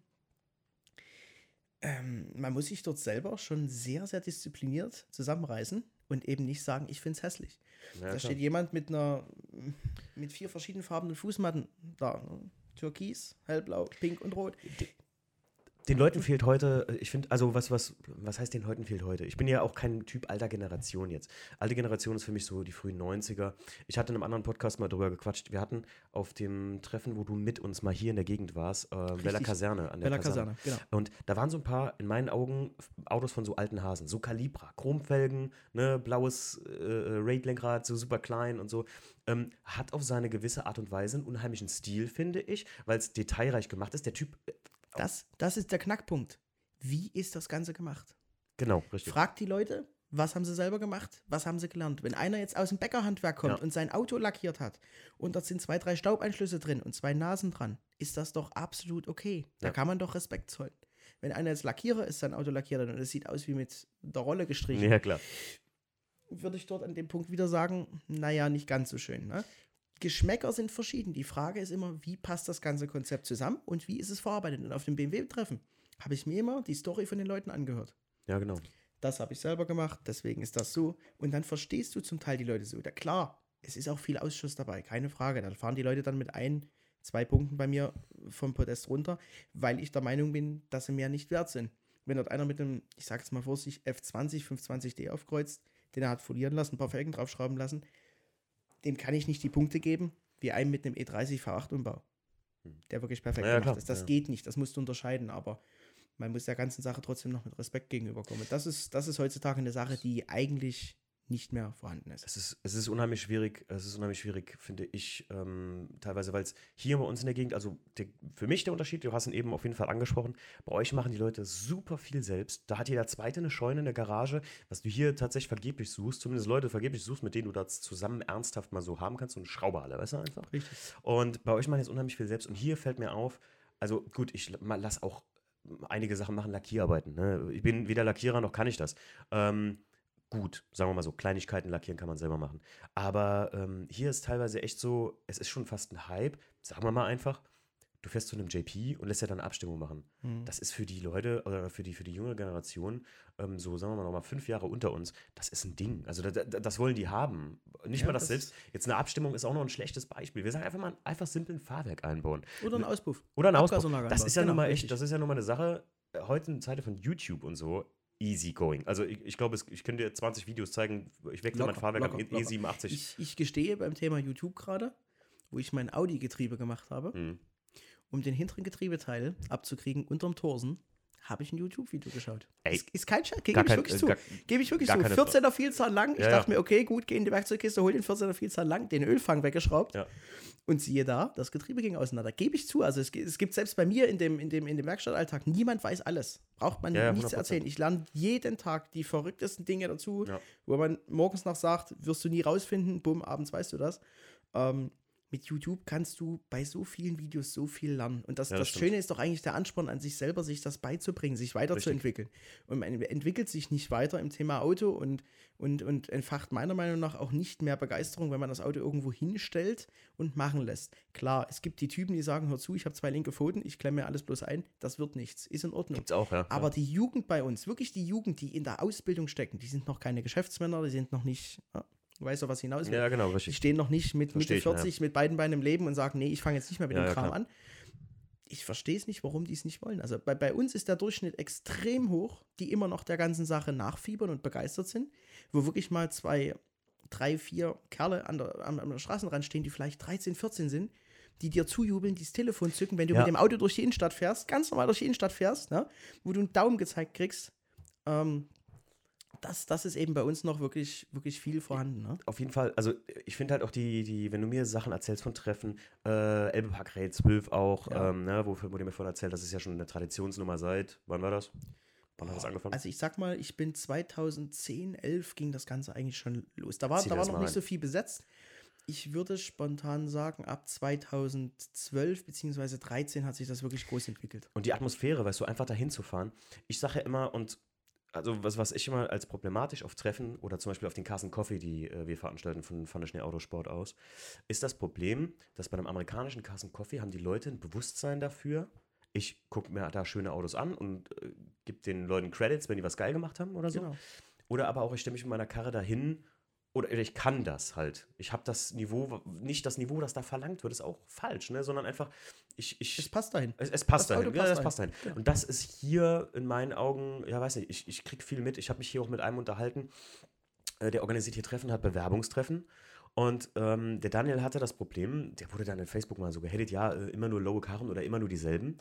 Ähm, man muss sich dort selber schon sehr, sehr diszipliniert zusammenreißen und eben nicht sagen, ich finde es hässlich. Ja, da klar. steht jemand mit einer mit vier verschiedenen farbenen Fußmatten da. ne? Türkis, hellblau, pink und rot. Den Leuten fehlt heute, äh, ich finde, also was, was, was heißt den Leuten fehlt heute? Ich bin ja auch kein Typ alter Generation jetzt. Alte Generation ist für mich so die frühen 90er. Ich hatte in einem anderen Podcast mal drüber gequatscht. Wir hatten auf dem Treffen, wo du mit uns mal hier in der Gegend warst, äh, Bella Kaserne an der Bella Kaserne, genau. Und da waren so ein paar, in meinen Augen, Autos von so alten Hasen. So Calibra, Chromfelgen, ne, blaues äh, Raid-Lenkrad, so super klein und so. Ähm, hat auf seine gewisse Art und Weise einen unheimlichen Stil, finde ich, weil es detailreich gemacht ist. Der Typ, äh, Das, das ist der Knackpunkt. Wie ist das Ganze gemacht? genau, richtig. Fragt die Leute, was haben sie selber gemacht, was haben sie gelernt. Wenn einer jetzt aus dem Bäckerhandwerk kommt Ja. und sein Auto lackiert hat und dort sind zwei, drei Staubeinschlüsse drin und zwei Nasen dran, ist das doch absolut okay. Da Ja. kann man doch Respekt zollen. Wenn einer jetzt Lackierer ist, sein Auto lackiert und es sieht aus wie mit der Rolle gestrichen, Ja, klar. würde ich dort an dem Punkt wieder sagen, naja, nicht ganz so schön. Ne? Geschmäcker sind verschieden. Die Frage ist immer, wie passt das ganze Konzept zusammen und wie ist es verarbeitet? Und auf dem BMW-Treffen habe ich mir immer die Story von den Leuten angehört. Ja, genau. Das habe ich selber gemacht, deswegen ist das so. Und dann verstehst du zum Teil die Leute so. Da, klar, es ist auch viel Ausschuss dabei, keine Frage. Da fahren die Leute dann mit ein, zwei Punkten bei mir vom Podest runter, weil ich der Meinung bin, dass sie mehr nicht wert sind. Wenn dort einer mit einem, ich sage jetzt mal vorsichtig, F20, 520D aufkreuzt, den er hat folieren lassen, ein paar Felgen draufschrauben lassen, dem kann ich nicht die Punkte geben, wie einem mit einem E30 V8-Umbau. Der wirklich perfekt Ja, gemacht ist. Das ja. geht nicht, das musst du unterscheiden, aber man muss der ganzen Sache trotzdem noch mit Respekt gegenüberkommen. Das ist, das ist heutzutage eine Sache, die eigentlich nicht mehr vorhanden ist. Es ist, es ist unheimlich schwierig, es ist unheimlich schwierig, finde ich, ähm, teilweise, weil es hier bei uns in der Gegend, also der, für mich der Unterschied, du hast ihn eben auf jeden Fall angesprochen, bei euch machen die Leute super viel selbst. Da hat jeder Zweite eine Scheune in der Garage, was du hier tatsächlich vergeblich suchst, zumindest Leute vergeblich suchst, mit denen du das zusammen ernsthaft mal so haben kannst, so eine Schrauberhalle, weißt du einfach? Richtig. Und bei euch machen jetzt unheimlich viel selbst. Und hier fällt mir auf, also gut, ich lass auch einige Sachen machen, Lackierarbeiten. Ne? Ich bin weder Lackierer noch kann ich das. Ähm, gut, sagen wir mal so, Kleinigkeiten lackieren kann man selber machen. Aber ähm, hier ist teilweise echt so, es ist schon fast ein Hype, sagen wir mal einfach. Du fährst zu einem JP und lässt ja dann Abstimmung machen. Mhm. Das ist für die Leute oder für die, für die junge Generation, ähm, so sagen wir mal nochmal fünf Jahre unter uns, das ist ein Ding. Also da, da, das wollen die haben. Nicht Ja, mal das, das- selbst. Jetzt eine Abstimmung ist auch noch ein schlechtes Beispiel. Wir sagen einfach mal einfach simpel ein Fahrwerk einbauen. Oder ein Auspuff. Oder ein. Abgasanlage Das ist ja Genau, nun mal echt, richtig. das ist ja nun mal eine Sache, äh, heute in Zeiten von YouTube und so, easy going. Also ich, ich glaube, ich könnte dir 20 Videos zeigen, ich wechsle mein Locker, Fahrwerk am locker, locker. E87. Ich, ich gestehe beim Thema YouTube gerade, wo ich mein Audi-Getriebe gemacht habe, Hm. um den hinteren Getriebeteil abzukriegen unterm Torsen, habe ich ein YouTube-Video geschaut. Ey, ist, ist kein Scheiß, gebe ich wirklich zu. Gebe ich wirklich zu. keine 14er Vielzahl lang. Ich Ja, dachte ja. mir, okay, gut, geh in die Werkzeugkiste, hol den 14er Vielzahl lang, den Ölfang weggeschraubt. Ja. Und siehe da, das Getriebe ging auseinander. Gebe ich zu. Also es, es gibt selbst bei mir in dem, in, dem, in dem Werkstattalltag, niemand weiß alles. Braucht man nichts 100%. erzählen. Ich lerne jeden Tag die verrücktesten Dinge dazu, wo man morgens noch sagt, wirst du nie rausfinden, bumm, abends weißt du das. Ähm, mit YouTube kannst du bei so vielen Videos so viel lernen. Und das, Ja, das das. Schöne ist doch eigentlich der Ansporn an sich selber, sich das beizubringen, sich weiterzuentwickeln. Und man entwickelt sich nicht weiter im Thema Auto und, und, und entfacht meiner Meinung nach auch nicht mehr Begeisterung, wenn man das Auto irgendwo hinstellt und machen lässt. Klar, es gibt die Typen, die sagen, hör zu, ich habe zwei linke Pfoten, ich klemme mir alles bloß ein, das wird nichts, ist in Ordnung. Gibt's auch, ja. Aber die Jugend bei uns, wirklich die Jugend, die in der Ausbildung stecken, die sind noch keine Geschäftsmänner, die sind noch nicht, ja, du weißt doch, was hinaus will. ja, genau, Die richtig. stehen noch nicht mit Versteh Mitte ich, ja. 40 mit beiden Beinen im Leben und sagen, nee, ich fange jetzt nicht mehr mit Ja, dem ja, Kram klar. an. ich verstehe es nicht, warum die es nicht wollen. Also bei, bei uns ist der Durchschnitt extrem hoch, die immer noch der ganzen Sache nachfiebern und begeistert sind, wo wirklich mal zwei, drei, vier Kerle an der, am, am Straßenrand stehen, die vielleicht 13, 14 sind, die dir zujubeln, die das Telefon zücken, wenn du Ja. mit dem Auto durch die Innenstadt fährst, ganz normal durch die Innenstadt fährst, ne, wo du einen Daumen gezeigt kriegst. Ähm, das, das ist eben bei uns noch wirklich, wirklich viel vorhanden. Ne? Auf jeden Fall, also ich finde halt auch die, die, wenn du mir Sachen erzählst von Treffen, äh, Elbepark Raid 12 auch, Ja. ähm, ne, wo, wo du mir vorhin erzählt, das ist ja schon eine Traditionsnummer seit, wann war das? Wann hat das angefangen? Also ich sag mal, ich bin 2010, 11 ging das Ganze eigentlich schon los. Da war, Zieh da war noch nicht rein. so viel besetzt. Ich würde spontan sagen, ab 2012 bzw. 13 hat sich das wirklich groß entwickelt. Und die Atmosphäre, weißt du, einfach dahin zu fahren. Ich sage ja immer, und also was, was ich immer als problematisch auf Treffen oder zum Beispiel auf den Carson Coffee, die äh, wir veranstalten von, der Schnee Autosport aus, ist das Problem, dass bei einem amerikanischen Carson Coffee haben die Leute ein Bewusstsein dafür. Ich gucke mir da schöne Autos an und äh, gebe den Leuten Credits, wenn die was geil gemacht haben oder so. Genau. Oder aber auch, ich stelle mich mit meiner Karre dahin oder ich kann das halt. Ich habe das Niveau, nicht das Niveau, das da verlangt wird, ist auch falsch, ne? sondern einfach, ich, ich, Es passt dahin. es, es passt Das dahin. Ja, passt das dahin. passt dahin. Genau. Und das ist hier in meinen Augen, ja, weiß nicht, ich, ich kriege viel mit. Ich habe mich hier auch mit einem unterhalten, äh, der organisiert hier Treffen, hat Bewerbungstreffen. Und ähm, der Daniel hatte das Problem, der wurde dann in Facebook mal so gehatet, ja, äh, immer nur lowe Karren oder immer nur dieselben.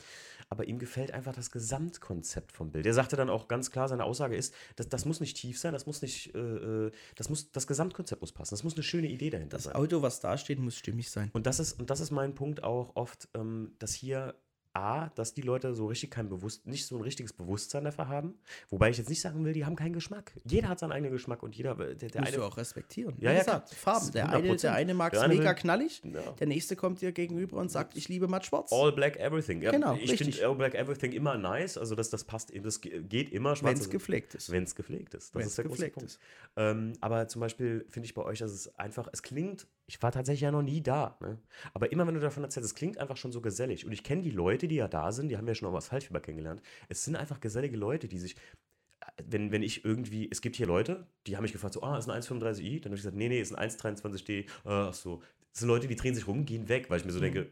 Aber ihm gefällt einfach das Gesamtkonzept vom Bild. Er sagte dann auch ganz klar, seine Aussage ist, das, das muss nicht tief sein, das muss nicht, äh, äh, das muss, das Gesamtkonzept muss passen. Das muss eine schöne Idee dahinter Das sein. Auto, was da steht, muss stimmig sein. Und das ist, und das ist mein Punkt auch oft, ähm, dass hier A, dass die Leute so richtig kein Bewusst, nicht so ein richtiges Bewusstsein dafür haben. Wobei ich jetzt nicht sagen will, die haben keinen Geschmack. Jeder hat seinen eigenen Geschmack und jeder, der, der Musst eine. du auch respektieren. Ja, Wie ja, gesagt. Farben. Der eine, 100%. der eine mag es mega will- knallig, Ja. der nächste kommt dir gegenüber und sagt, ich liebe matt schwarz. All Black Everything. Ja, Genau, ich finde All Black Everything immer nice. Also das, das passt, das ge- geht immer. Wenn Schwarz es gepflegt ist. Wenn es gepflegt ist. Das Wenn's ist der große gepflegt Punkt. ist. Ähm, aber zum Beispiel finde ich bei euch, dass es einfach, es klingt, ich war tatsächlich ja noch nie da, ne? aber immer wenn du davon erzählst, es klingt einfach schon so gesellig. Und ich kenne die Leute, die ja da sind, die haben ja schon auch was Falschfieber kennengelernt. Es sind einfach gesellige Leute, die sich, äh, wenn, wenn ich irgendwie, es gibt hier Leute, die haben mich gefragt, so, ah, ist ein 1,35i? Dann habe ich gesagt, nee, nee, ist ein 1,23d. Äh, ach so. Das sind Leute, die drehen sich rum, gehen weg, weil ich mir Mhm. so denke,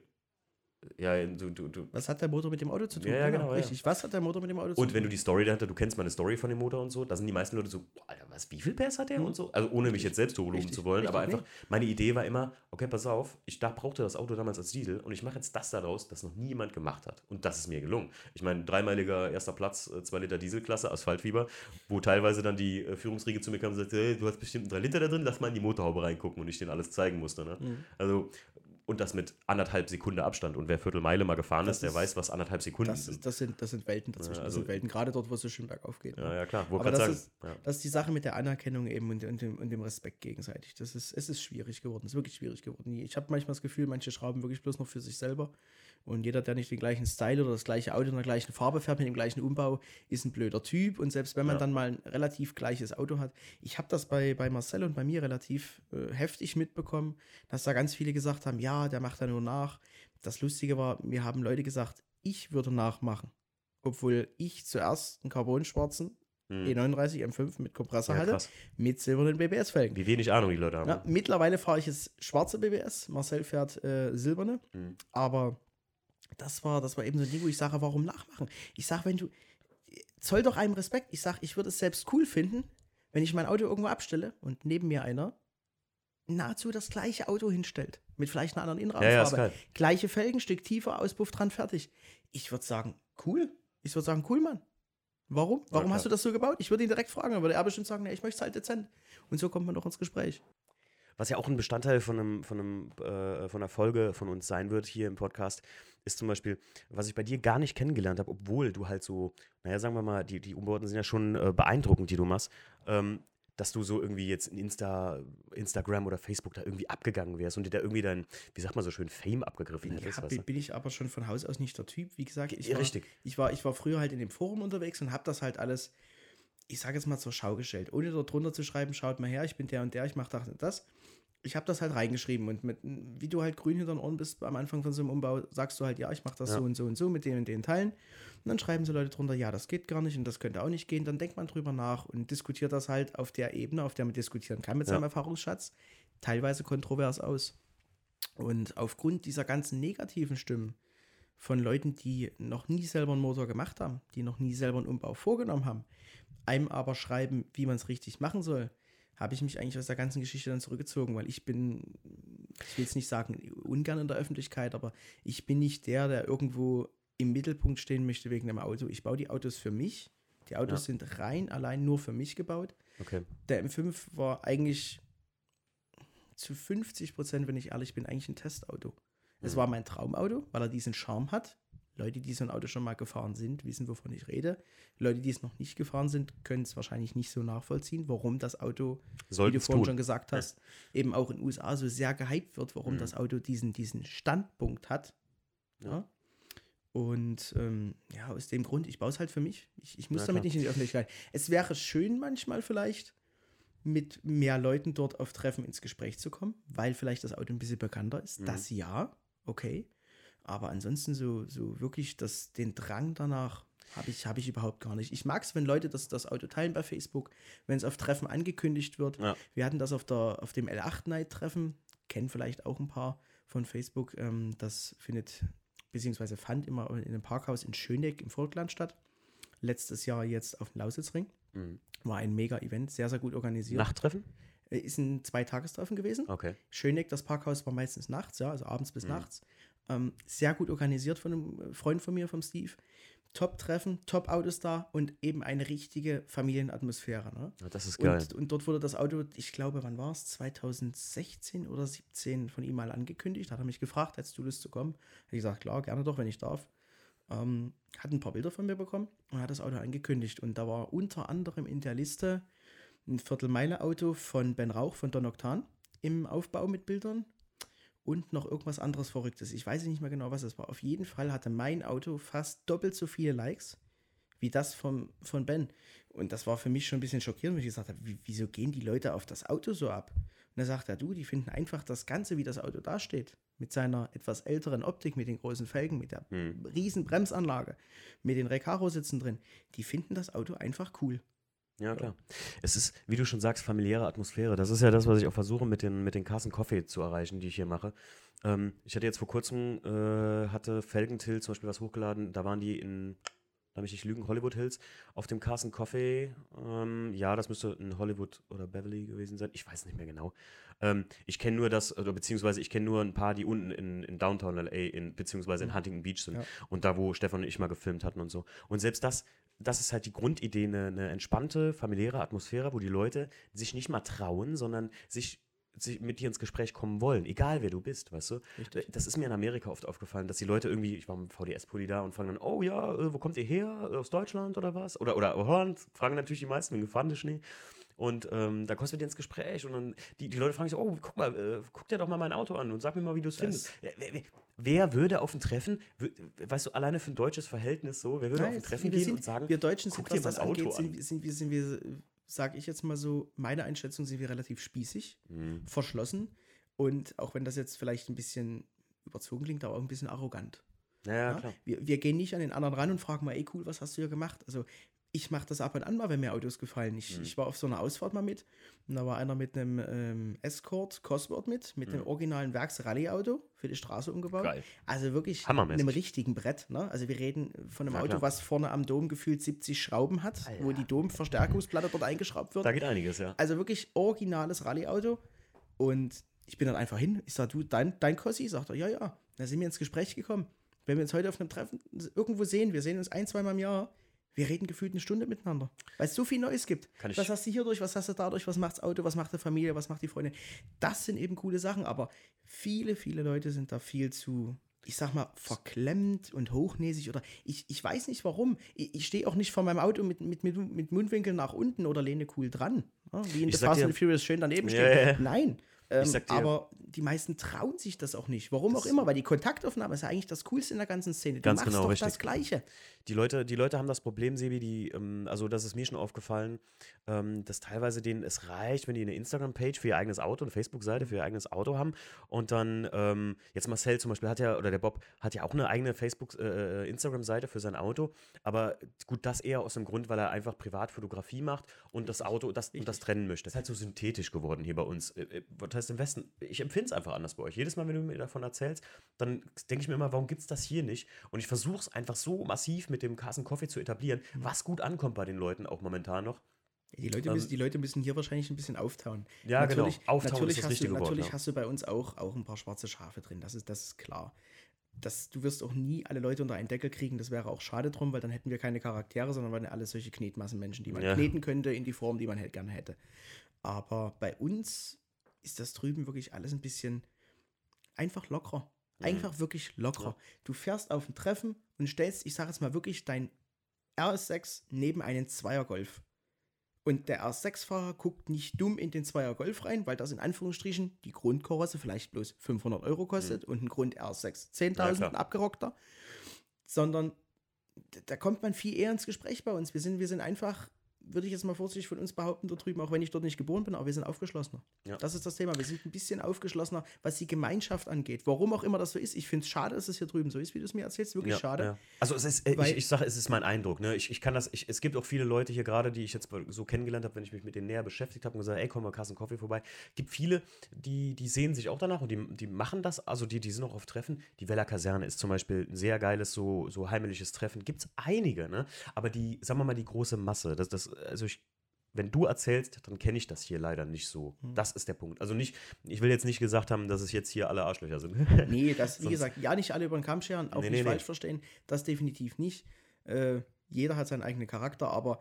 ja, du, du, du, Was hat der Motor mit dem Auto zu tun? Ja, ja, genau, ja. Richtig. Was hat der Motor mit dem Auto zu Und tun? wenn du die Story dahinter, du kennst meine Story von dem Motor und so, da sind die meisten Leute so, boah, Alter, was, wie viel PS hat der und so? Also ohne mich jetzt selbst hochloben Richtig, zu wollen, aber richtig, einfach, meine Idee war immer, okay, pass auf, ich da brauchte das Auto damals als Diesel und ich mache jetzt das daraus, das noch niemand gemacht hat. Und das ist mir gelungen. Ich meine, dreimeiliger erster Platz, 2 Liter Dieselklasse, Asphaltfieber, wo teilweise dann die äh, Führungsriege zu mir kam und sagte, hey, du hast bestimmt einen 3 Liter da drin, lass mal in die Motorhaube reingucken und ich denen alles zeigen musste. Ne? Mhm. Also, und das mit anderthalb Sekunde Abstand. Und wer Viertelmeile mal gefahren Das ist, der ist- weiß, was anderthalb Sekunden das, sind. das, sind, das sind Welten dazwischen. Ja, das also- sind Welten, gerade dort, wo es so schön bergauf geht. Ja, ja, klar. Wollte Aber das sagen. ist, ja. das ist die Sache mit der Anerkennung eben und, und, dem, und dem Respekt gegenseitig. Das ist, es ist schwierig geworden. Es ist wirklich schwierig geworden. Ich habe manchmal das Gefühl, manche schrauben wirklich bloß noch für sich selber. Und jeder, der nicht den gleichen Style oder das gleiche Auto in der gleichen Farbe fährt, mit dem gleichen Umbau, ist ein blöder Typ. Und selbst wenn man Ja. dann mal ein relativ gleiches Auto hat, ich habe das bei, bei Marcel und bei mir relativ äh, heftig mitbekommen, dass da ganz viele gesagt haben, ja, der macht da nur nach. Das Lustige war, mir haben Leute gesagt, ich würde nachmachen. Obwohl ich zuerst einen carbonschwarzen Hm. E39 M5 mit Kompressor Ja, hatte, krass. mit silbernen BBS-Felgen. Wie wenig Ahnung die Leute haben. Ja, mittlerweile fahre ich jetzt schwarze BBS, Marcel fährt äh, silberne, Mhm. aber das war, das war eben so ein Ding, wo ich sage, warum nachmachen? Ich sage, wenn du, zoll doch einem Respekt. Ich sage, ich würde es selbst cool finden, wenn ich mein Auto irgendwo abstelle und neben mir einer nahezu das gleiche Auto hinstellt. Mit vielleicht einer anderen Ja, ja, Innenraumfarbe. geil. Gleiche Felgen, Stück tiefer, Auspuff dran, fertig. Ich würde sagen, cool. Ich würde sagen, cool, Mann. Warum? Warum klar. hast du das so gebaut? Ich würde ihn direkt fragen, aber würde er bestimmt sagen, nee, ich möchte es halt dezent. Und so kommt man doch ins Gespräch. Was ja auch ein Bestandteil von, einem, von, einem, äh, von einer Folge von uns sein wird hier im Podcast, ist zum Beispiel, was ich bei dir gar nicht kennengelernt habe, obwohl du halt so, naja, sagen wir mal, die, die Umbauten sind ja schon äh, beeindruckend, die du machst, ähm, dass du so irgendwie jetzt in Insta, Instagram oder Facebook da irgendwie abgegangen wärst und dir da irgendwie dein, wie sagt man so schön, Fame abgegriffen hättest. Ja, bin, bin ich aber schon von Haus aus nicht der Typ. Wie gesagt, ich war, richtig. Ich war, ich war früher halt in dem Forum unterwegs und habe das halt alles, ich sage jetzt mal zur Schau gestellt. Ohne dort drunter zu schreiben, schaut mal her, ich bin der und der, ich mache das und das. Ich habe das halt reingeschrieben und mit, wie du halt grün hinter den Ohren bist am Anfang von so einem Umbau, sagst du halt, ja, ich mache das Ja. so und so und so mit den und den Teilen. Und dann schreiben so Leute drunter, ja, das geht gar nicht und das könnte auch nicht gehen. Dann denkt man drüber nach und diskutiert das halt auf der Ebene, auf der man diskutieren kann mit Ja. seinem Erfahrungsschatz, teilweise kontrovers aus. Und aufgrund dieser ganzen negativen Stimmen von Leuten, die noch nie selber einen Motor gemacht haben, die noch nie selber einen Umbau vorgenommen haben, einem aber schreiben, wie man es richtig machen soll, habe ich mich eigentlich aus der ganzen Geschichte dann zurückgezogen, weil ich bin, ich will jetzt nicht sagen ungern in der Öffentlichkeit, aber ich bin nicht der, der irgendwo im Mittelpunkt stehen möchte wegen einem Auto. Ich baue die Autos für mich. Die Autos ja. sind rein allein nur für mich gebaut. Okay. Der M5 war eigentlich zu 50 Prozent, wenn ich ehrlich bin, eigentlich ein Testauto. Es mhm. war mein Traumauto, weil er diesen Charme hat. Leute, die so ein Auto schon mal gefahren sind, wissen, wovon ich rede. Leute, die es noch nicht gefahren sind, können es wahrscheinlich nicht so nachvollziehen, warum das Auto, Sollten wie du vorhin tun. schon gesagt hast, ja. eben auch in den USA so sehr gehypt wird, warum mhm. das Auto diesen, diesen Standpunkt hat. Ja. ja. Und ähm, ja, aus dem Grund, ich baue es halt für mich. Ich, ich muss ja, damit nicht in die Öffentlichkeit. Es wäre schön manchmal vielleicht, mit mehr Leuten dort auf Treffen ins Gespräch zu kommen, weil vielleicht das Auto ein bisschen bekannter ist. Mhm. Das ja, okay. Aber ansonsten so, so wirklich das, den Drang danach habe ich, hab ich überhaupt gar nicht. Ich mag es, wenn Leute das, das Auto teilen bei Facebook, wenn es auf Treffen angekündigt wird. Ja. Wir hatten das auf, der, auf dem L8-Night-Treffen, kennen vielleicht auch ein paar von Facebook. Ähm, das findet, beziehungsweise fand immer in einem Parkhaus in Schöneck im Vogtland statt. Letztes Jahr jetzt auf dem Lausitzring. Mhm. War ein Mega-Event, sehr, sehr gut organisiert. Nachttreffen? Äh, ist ein Zweitagestreffen gewesen. Okay. Schöneck, das Parkhaus war meistens nachts, ja, also abends bis mhm. nachts. Ähm, sehr gut organisiert von einem Freund von mir, vom Steve. Top-Treffen, Top-Autos da und eben eine richtige Familienatmosphäre. Ne? Ja, das ist geil. Und, und, dort wurde das Auto, ich glaube, wann war es? 2016 oder 17 von ihm mal angekündigt. Da hat er mich gefragt, hättest du Lust zu kommen? Habe ich gesagt, klar, gerne doch, wenn ich darf. Ähm, hat ein paar Bilder von mir bekommen und hat das Auto angekündigt. Und da war unter anderem in der Liste ein Viertelmeile-Auto von Ben Rauch von Don Octan im Aufbau mit Bildern und noch irgendwas anderes Verrücktes. Ich weiß nicht mehr genau, was es war. Auf jeden Fall hatte mein Auto fast doppelt so viele Likes wie das vom, von Ben. Und das war für mich schon ein bisschen schockierend, weil ich gesagt habe, wieso gehen die Leute auf das Auto so ab? Und da sagt er, du, die finden einfach das Ganze, wie das Auto dasteht, mit seiner etwas älteren Optik, mit den großen Felgen, mit der hm. riesen Bremsanlage, mit den Recaro-Sitzen drin, die finden das Auto einfach cool. Ja, klar. Es ist, wie du schon sagst, familiäre Atmosphäre. Das ist ja das, was ich auch versuche mit den, mit den Carson Coffee zu erreichen, die ich hier mache. Ähm, ich hatte jetzt vor kurzem, äh, hatte Felgentill zum Beispiel was hochgeladen, da waren die in, da ich nicht lügen, Hollywood Hills, auf dem Carson Coffee, ähm, ja, das müsste in Hollywood oder Beverly gewesen sein, ich weiß nicht mehr genau. Ähm, ich kenne nur das, oder beziehungsweise ich kenne nur ein paar, die unten in, in Downtown LA, in, beziehungsweise in mhm. Huntington Beach sind. Ja. Und da, wo Stefan und ich mal gefilmt hatten und so. Und selbst das das ist halt die Grundidee, eine, eine, entspannte, familiäre Atmosphäre, wo die Leute sich nicht mal trauen, sondern sich, sich mit dir ins Gespräch kommen wollen, egal wer du bist, weißt du? Richtig. Das ist mir in Amerika oft aufgefallen, dass die Leute irgendwie, ich war mit VDS-Pulli da und fragen dann, oh ja, äh, wo kommt ihr her? Aus Deutschland oder was? Oder, oder Holland? Fragen natürlich die meisten wegen Gefahrenschnee. Und ähm, da kommst du mit dir ins Gespräch und dann die, die Leute fragen sich, oh, guck mal, äh, guck dir doch mal mein Auto an und sag mir mal, wie du es findest. Wer, wer, würde auf ein Treffen, weißt du, alleine für ein deutsches Verhältnis so, wer würde Nein, auf ein Treffen gehen sind, und sagen, wir Deutschen sind, was das Auto angeht, sind, sind, wir, sind wir, sag ich jetzt mal so, meine Einschätzung sind wir relativ spießig, mhm. verschlossen und auch wenn das jetzt vielleicht ein bisschen überzogen klingt, aber auch ein bisschen arrogant. Ja, ja, klar. Wir, wir, gehen nicht an den anderen ran und fragen mal, ey cool, was hast du hier gemacht? Also ich mache das ab und an mal, wenn mir Autos gefallen. Ich, mhm. ich war auf so einer Ausfahrt mal mit und da war einer mit einem ähm, Escort Cosworth mit, mit mhm. einem originalen Werks-Rallye-Auto für die Straße umgebaut. Geil. Also wirklich einem richtigen Brett. Ne? Also wir reden von einem ja, Auto, klar. was vorne am Dom gefühlt 70 Schrauben hat, Alter. wo die Domverstärkungsplatte dort eingeschraubt wird. Da geht einiges, ja. Also wirklich originales Rallye-Auto und ich bin dann einfach hin. Ich sage, du, dein, dein Cossi? Sagt er, ja, ja. Da sind wir ins Gespräch gekommen. Wenn wir uns heute auf einem Treffen irgendwo sehen, wir sehen uns ein, zweimal im Jahr, wir reden gefühlt eine Stunde miteinander, weil es so viel Neues gibt. was hast du hier durch, was hast du dadurch, was macht das Auto, was macht die Familie, was macht die Freundin. Das sind eben coole Sachen, aber viele, viele Leute sind da viel zu, ich sag mal, verklemmt und hochnäsig oder ich, ich weiß nicht warum. Ich, ich stehe auch nicht vor meinem Auto mit, mit, mit, mit Mundwinkeln nach unten oder lehne cool dran. Wie in The Fast and Furious schön daneben steht. Yeah. Nein. Ähm, aber die meisten trauen sich das auch nicht. Warum auch immer, weil die Kontaktaufnahme ist ja eigentlich das Coolste in der ganzen Szene. Du Ganz machst genau, doch richtig. das Gleiche. die Leute, die Leute haben das Problem, Sebi, die, ähm, also das ist mir schon aufgefallen, ähm, dass teilweise denen es reicht, wenn die eine Instagram-Page für ihr eigenes Auto, eine Facebook-Seite für ihr eigenes Auto haben und dann, ähm, jetzt Marcel zum Beispiel hat ja, oder der Bob hat ja auch eine eigene Facebook-Instagram-Seite äh, für sein Auto, aber gut, das eher aus dem Grund, weil er einfach Privatfotografie macht und das Auto das, und das trennen möchte. Das ist halt so synthetisch geworden hier bei uns. Äh, äh, heißt im Westen? Ich empfinde es einfach anders bei euch. Jedes Mal, wenn du mir davon erzählst, dann denke ich mir immer, warum gibt es das hier nicht? Und ich versuche es einfach so massiv mit dem Carson Coffee zu etablieren, mhm. was gut ankommt bei den Leuten auch momentan noch. Die Leute, müssen, die Leute müssen hier wahrscheinlich ein bisschen auftauen. Ja, genau. natürlich, genau. Auftauen natürlich ist das hast du, Natürlich Wort, ja. hast du bei uns auch, auch ein paar schwarze Schafe drin. Das ist, das ist klar. Das, du wirst auch nie alle Leute unter einen Deckel kriegen. Das wäre auch schade drum, weil dann hätten wir keine Charaktere, sondern wären alle solche Knetmassenmenschen, die man ja. kneten könnte in die Form, die man halt gerne hätte. Aber bei uns ist das drüben wirklich alles ein bisschen einfach lockerer. Mhm. Einfach mhm. wirklich lockerer. Ja. Du fährst auf ein Treffen und stellst, ich sage jetzt mal wirklich, dein RS6 neben einen Zweier Golf. Und der R6-Fahrer guckt nicht dumm in den Zweier Golf rein, weil das in Anführungsstrichen die Grundkarosse vielleicht bloß 500 Euro kostet mhm. und ein Grund R6 10.000 ja, abgerockter. Sondern da kommt man viel eher ins Gespräch bei uns. Wir sind, wir sind einfach würde ich jetzt mal vorsichtig von uns behaupten, da drüben, auch wenn ich dort nicht geboren bin, aber wir sind aufgeschlossener. Ja. Das ist das Thema. Wir sind ein bisschen aufgeschlossener, was die Gemeinschaft angeht. Warum auch immer das so ist. Ich finde es schade, dass es hier drüben so ist, wie du es mir erzählst. Wirklich ja, schade. Ja. Also es ist, äh, ich, ich sage, es ist mein Eindruck. Ne? Ich, ich kann das, ich, es gibt auch viele Leute hier gerade, die ich jetzt so kennengelernt habe, wenn ich mich mit denen näher beschäftigt habe und gesagt, ey, komm mal Kassen Kaffee vorbei. Es gibt viele, die, die sehen sich auch danach und die, die machen das, also die, die sind auch auf Treffen. Die Weller Kaserne ist zum Beispiel ein sehr geiles, so, so heimliches Treffen. Gibt es einige, ne? Aber die, sagen wir mal, die große Masse, das, das, also ich wenn du erzählst, dann kenne ich das hier leider nicht so. Hm. Das ist der Punkt. Also nicht, ich will jetzt nicht gesagt haben, dass es jetzt hier alle Arschlöcher sind. nee, das, wie gesagt, ja, nicht alle über den Kamm scheren, auch nee, nicht nee, falsch nee. verstehen. Das definitiv nicht. Äh, jeder hat seinen eigenen Charakter, aber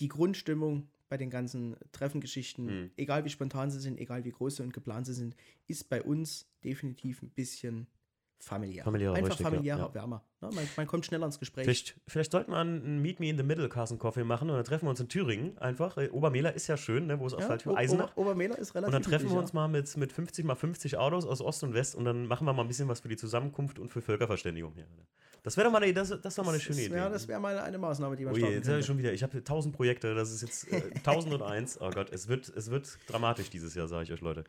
die Grundstimmung bei den ganzen Treffengeschichten, hm. egal wie spontan sie sind, egal wie groß sie und geplant sie sind, ist bei uns definitiv ein bisschen familiär. familiär Einfach richtig, familiärer, ja. wärmer. Ja, man, man, kommt schneller ins Gespräch. Vielleicht, vielleicht sollten wir einen Meet Me in the Middle Carson Coffee machen und dann treffen wir uns in Thüringen einfach. Äh, Obermehler ist ja schön, ne, wo es Asphalt für Eisenach. Ober, Obermehler ist relativ Und dann treffen wir uns mal mit, mit 50 mal 50 Autos aus Ost und West und dann machen wir mal ein bisschen was für die Zusammenkunft und für Völkerverständigung hier. Das wäre doch mal eine, das, das mal eine schöne das wär, Idee. Das wäre mal eine Maßnahme, die man oh je, jetzt habe ich schon wieder. Ich habe tausend Projekte, das ist jetzt äh, 1001. Oh Gott, es wird, es wird dramatisch dieses Jahr, sage ich euch, Leute.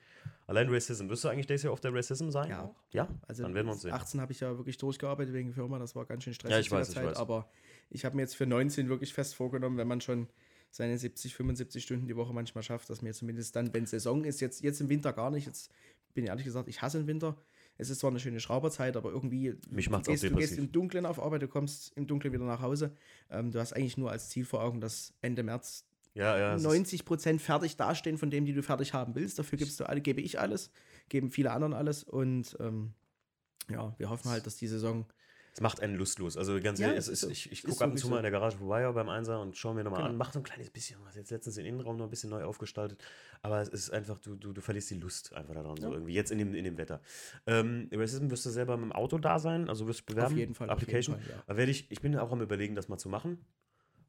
Allein Racism. Wirst du eigentlich dieses Jahr auf der Racism sein? Ja. Ja? Also dann werden wir uns sehen. 18 habe ich ja wirklich durchgearbeitet wegen Firma, das war ganz schön stressig ja, ich weiß, Zeit, ich weiß. aber ich habe mir jetzt für 19 wirklich fest vorgenommen, wenn man schon seine 70, 75 Stunden die Woche manchmal schafft, dass mir zumindest dann, wenn Saison ist, jetzt, jetzt im Winter gar nicht, jetzt bin ich ehrlich gesagt, ich hasse den Winter. Es ist zwar eine schöne Schrauberzeit, aber irgendwie Mich macht's du, gehst, auch du gehst im Dunkeln auf Arbeit, du kommst im Dunkeln wieder nach Hause. Ähm, du hast eigentlich nur als Ziel vor Augen, dass Ende März ja, ja, 90 Prozent fertig dastehen von dem, die du fertig haben willst. Dafür gibst du alle, gebe ich alles, geben viele anderen alles und ähm, ja, wir hoffen halt, dass die Saison es macht einen lustlos. Also ganz ehrlich, ja, ist, so. ich, ich gucke ab und zu mal in der Garage vorbei beim Einser und schaue mir nochmal genau. an, mache so ein kleines bisschen was. Jetzt letztens den Innenraum noch ein bisschen neu aufgestaltet. Aber es ist einfach, du, du, du verlierst die Lust einfach daran, ja. so irgendwie. Jetzt in dem, in dem Wetter. Ähm, Racism wirst du selber mit dem Auto da sein, also wirst du bewerben. Auf jeden Fall. Application. Jeden Fall, ja. werde ich, ich bin auch am überlegen, das mal zu machen.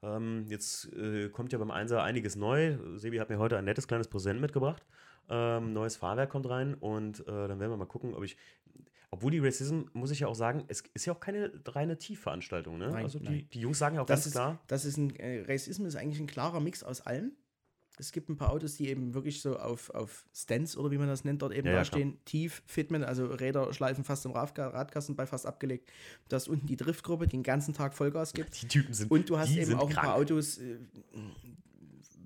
Ähm, jetzt äh, kommt ja beim Einser einiges neu. Sebi hat mir heute ein nettes kleines Präsent mitgebracht. Ähm, neues Fahrwerk kommt rein und äh, dann werden wir mal gucken, ob ich. Obwohl die Racism, muss ich ja auch sagen, es ist ja auch keine reine Tiefveranstaltung. Ne? Nein, also die, die Jungs sagen ja auch das ganz ist, klar. Das ist ein äh, Racism ist eigentlich ein klarer Mix aus allem. Es gibt ein paar Autos, die eben wirklich so auf, auf Stands oder wie man das nennt, dort eben Ja, ja, da stehen. Tief, Fitment, also Räder schleifen fast im Radka- Radkasten bei fast abgelegt. Du hast unten die Driftgruppe, die den ganzen Tag Vollgas gibt. Die Typen sind. Und du hast eben auch ein krank. paar Autos, äh, ein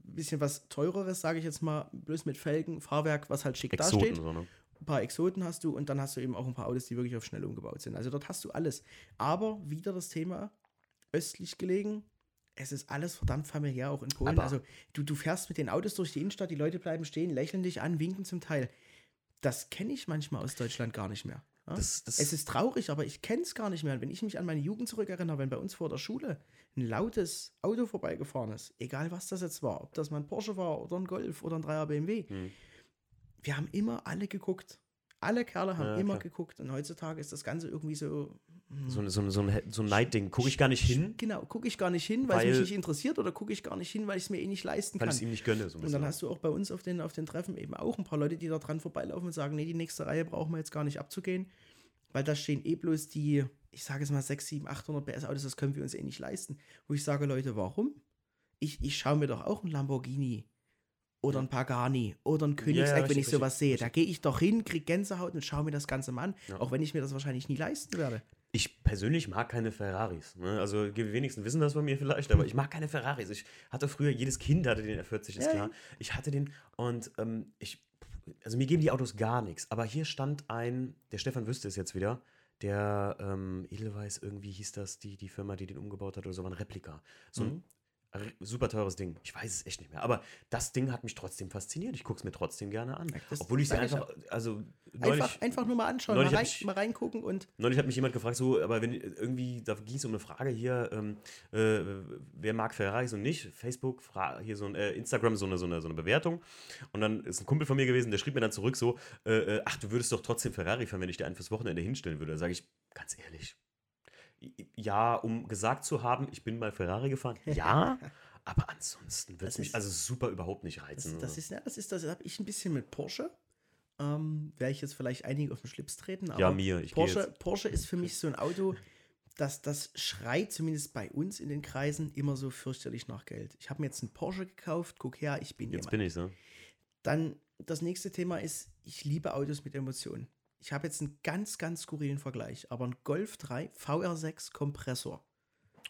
bisschen was teureres, sage ich jetzt mal, bloß mit Felgen, Fahrwerk, was halt schick Exoten, dasteht. so, ne? Ein paar Exoten hast du und dann hast du eben auch ein paar Autos, die wirklich auf schnell umgebaut sind. Also dort hast du alles. Aber wieder das Thema östlich gelegen. Es ist alles verdammt familiär, auch in Polen. Aber- also du, du fährst mit den Autos durch die Innenstadt, die Leute bleiben stehen, lächeln dich an, winken zum Teil. Das kenne ich manchmal aus Deutschland gar nicht mehr. Ja? Das, das, Es ist traurig, aber ich kenne es gar nicht mehr. Und wenn ich mich an meine Jugend zurückerinnere, wenn bei uns vor der Schule ein lautes Auto vorbeigefahren ist, egal was das jetzt war, ob das mal ein Porsche war oder ein Golf oder ein 3er BMW, Hm. Wir haben immer alle geguckt. Alle Kerle haben Ja, immer klar. geguckt. Und heutzutage ist das Ganze irgendwie so. hm, so, ein- so, so ein, so ein Neidding. Gucke ich gar nicht hin, Genau, gucke ich gar nicht hin, weil, Weil- es mich nicht interessiert oder gucke ich gar nicht hin, weil ich es mir eh nicht leisten weil kann. ich es ihm nicht gönne. So Und dann hast du auch bei uns auf den, auf den Treffen eben auch ein paar Leute, die da dran vorbeilaufen und sagen, nee, die nächste Reihe brauchen wir jetzt gar nicht abzugehen, weil da stehen eh bloß die, ich sage jetzt mal 6, 7, 800 PS Autos, das können wir uns eh nicht leisten. Wo ich sage, Leute, warum? Ich, ich schaue mir doch auch einen Lamborghini oder ein Pagani oder ein Königsegg, ja, wenn richtig, ich sowas sehe. Da gehe ich doch hin, kriege Gänsehaut und schaue mir das Ganze mal an, Ja. auch wenn ich mir das wahrscheinlich nie leisten werde. Ich persönlich mag keine Ferraris. Ne? Also die wenigsten wissen das von mir vielleicht, aber ich mag keine Ferraris. Ich hatte früher, jedes Kind hatte den R40, ist Ja, klar. Ich hatte den und ähm, ich, also mir geben die Autos gar nichts. Aber hier stand ein, der Stefan wüsste es jetzt wieder, der ähm, Edelweiss, irgendwie hieß das, die, die Firma, die den umgebaut hat oder so, war ein Replika. So ein Mhm. r- super teures Ding. Ich weiß es echt nicht mehr. Aber das Ding hat mich trotzdem fasziniert. Ich gucke es mir trotzdem gerne an. Das Obwohl ich ich einfach, also neulich, Einfach, einfach nur mal anschauen, mal, rein, ich- mal reingucken und Neulich hat mich jemand gefragt, so, aber wenn irgendwie, da ging es um eine Frage hier, ähm, äh, wer mag Ferraris und nicht? Facebook, hier so ein äh, Instagram, so eine, so, eine, so eine Bewertung. Und dann ist ein Kumpel von mir gewesen, der schrieb mir dann zurück so, äh, äh, ach, du würdest doch trotzdem Ferrari fahren, wenn ich dir einen fürs Wochenende hinstellen würde. Da sage ich, ganz ehrlich, ja, um gesagt zu haben, ich bin mal Ferrari gefahren, ja, aber ansonsten wird es Das mich also super überhaupt nicht das, reizen. das ist, ja, das ist, das habe ich ein bisschen mit Porsche. Ähm, Werde ich jetzt vielleicht einige auf den Schlips treten, aber ja, mir, ich Porsche. Porsche ist für mich so ein Auto, das, das schreit zumindest bei uns in den Kreisen immer so fürchterlich nach Geld. Ich habe mir jetzt einen Porsche gekauft, guck her, ich bin Jetzt jemand. bin ich so. Dann das nächste Thema ist, ich liebe Autos mit Emotionen. Ich habe jetzt einen ganz, ganz skurrilen Vergleich, aber ein Golf 3 VR6 Kompressor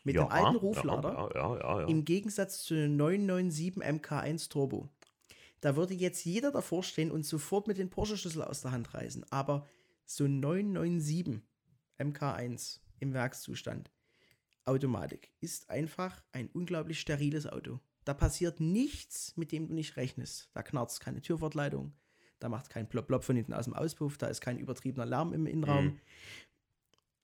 mit dem alten Ruflader Ja, ja, ja, ja. im Gegensatz zu einem 997 MK1 Turbo. Da würde jetzt jeder davor stehen und sofort mit den Porsche-Schlüssel aus der Hand reißen. Aber so ein 997 MK1 im Werkszustand, Automatik, ist einfach ein unglaublich steriles Auto. Da passiert nichts, mit dem du nicht rechnest. Da knarzt keine Türfortleitung, da macht kein Plop-Plop von hinten aus dem Auspuff, da ist kein übertriebener Lärm im Innenraum. Mhm.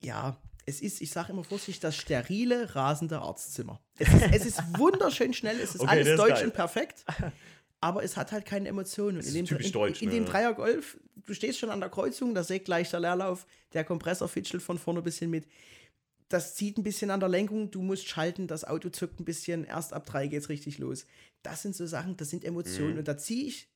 Ja, es ist, ich sage immer vorsichtig, das sterile, rasende Arztzimmer. Es ist, es ist wunderschön schnell, es ist Okay, alles deutsch geil. und perfekt, aber es hat halt keine Emotionen. Ist in dem, typisch in, deutsch, in, ne? dem Dreier Golf, du stehst schon an der Kreuzung, da sägt gleich der Leerlauf, der Kompressor fitschelt von vorne ein bisschen mit. Das zieht ein bisschen an der Lenkung, du musst schalten, das Auto zuckt ein bisschen, erst ab drei geht's richtig los. Das sind so Sachen, das sind Emotionen. Mhm. Und da ziehe ich,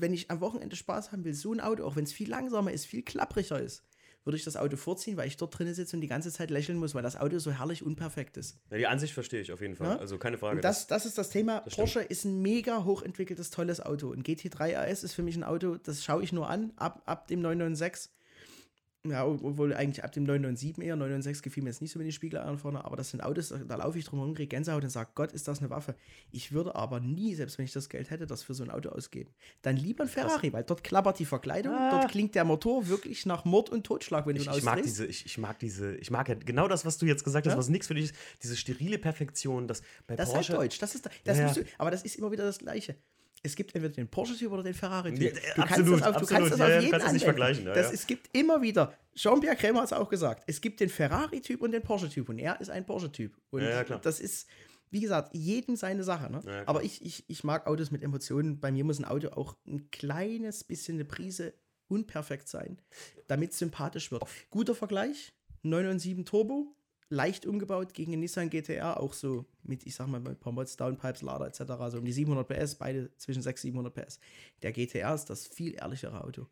wenn ich am Wochenende Spaß haben will, so ein Auto, auch wenn es viel langsamer ist, viel klappriger ist, würde ich das Auto vorziehen, weil ich dort drinnen sitze und die ganze Zeit lächeln muss, weil das Auto so herrlich unperfekt ist. Ja, die Ansicht verstehe ich auf jeden Fall. Ja? Also keine Frage. Und das, das ist das Thema. das Porsche ist ein mega hochentwickeltes, tolles Auto. Ein GT3 RS ist für mich ein Auto, das schaue ich nur an, ab, ab dem 996. Ja, obwohl eigentlich ab dem 997 eher. 996 gefiel mir jetzt nicht so mit den Spiegeleiern vorne, aber das sind Autos, da, laufe ich drum herum, kriege Gänsehaut und sage, Gott, ist das eine Waffe. Ich würde aber nie, selbst wenn ich das Geld hätte, das für so ein Auto ausgeben. Dann lieber ein Ferrari, weil dort klappert die Verkleidung, Ah. dort klingt der Motor wirklich nach Mord und Totschlag, wenn du ich, ihn ich mag diese, ich, ich mag diese, ich mag ja genau das, was du jetzt gesagt hast, Ja? was nichts für dich ist, diese sterile Perfektion, das bei Das Porsche. ist halt deutsch. Das ist, das ja. du, aber das ist immer wieder das Gleiche. Es gibt entweder den Porsche-Typ oder den Ferrari-Typ. Du absolut, kannst das auf, du absolut. kannst das auf ja, jeden kannst nicht vergleichen, ja, das, ja. Es gibt immer wieder, Jean-Pierre Krämer hat es auch gesagt, es gibt den Ferrari-Typ und den Porsche-Typ und er ist ein Porsche-Typ. Und Ja, ja, klar. das ist, wie gesagt, jedem seine Sache. Ne? Aber ich, ich, ich mag Autos mit Emotionen. Bei mir muss ein Auto auch ein kleines bisschen eine Prise unperfekt sein, damit es sympathisch wird. Guter Vergleich, 997 Turbo, leicht umgebaut gegen den Nissan GTR, auch so mit, ich sag mal, mit ein paar Mods, Downpipes, Lader etc., so um die 700 PS, beide zwischen 600 und 700 PS. Der GTR ist das viel ehrlichere Auto.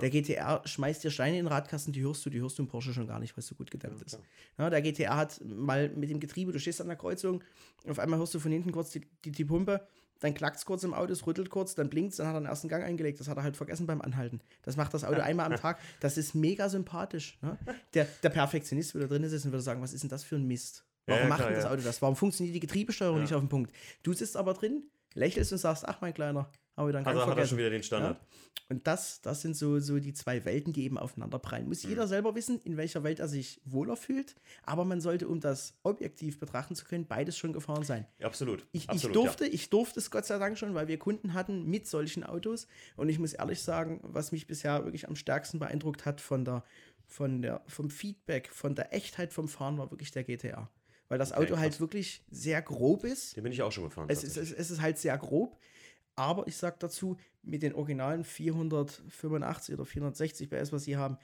Der GTR schmeißt dir Steine in den Radkasten, die hörst du, die hörst du im Porsche schon gar nicht, weil es so gut gedämmt ist. Ja, der GTR hat mal mit dem Getriebe, du stehst an der Kreuzung, auf einmal hörst du von hinten kurz die, die, die Pumpe, dann klackt es kurz im Auto, es rüttelt kurz, dann blinkt dann hat er den ersten Gang eingelegt. Das hat er halt vergessen beim Anhalten. Das macht das Auto einmal am Tag. Das ist mega sympathisch. Ne? Der, der Perfektionist würde drin sitzen und würde sagen, was ist denn das für ein Mist? Ja, Warum ja, macht klar, denn das ja. Auto das? Warum funktioniert die Getriebesteuerung Ja. nicht auf den Punkt? Du sitzt aber drin, lächelst und sagst, ach mein Kleiner, haben wir dann Also Gang hat er schon wieder den Standard. Ja? Und das, das sind so, so die zwei Welten, die eben aufeinander prallen. Muss Mhm. jeder selber wissen, in welcher Welt er sich wohler fühlt. Aber man sollte, um das objektiv betrachten zu können, beides schon gefahren sein. Absolut. Ich, Absolut, ich, durfte, ich durfte es Gott sei Dank schon, weil wir Kunden hatten mit solchen Autos. Und ich muss ehrlich sagen, was mich bisher wirklich am stärksten beeindruckt hat von der, von der, vom Feedback, von der Echtheit vom Fahren, war wirklich der GTA. Weil das Okay, Auto halt krass. wirklich sehr grob ist. Ja. Den bin ich auch schon gefahren. Es ist, es ist halt sehr grob. Aber ich sag dazu, mit den originalen 485 oder 460 PS, was sie haben,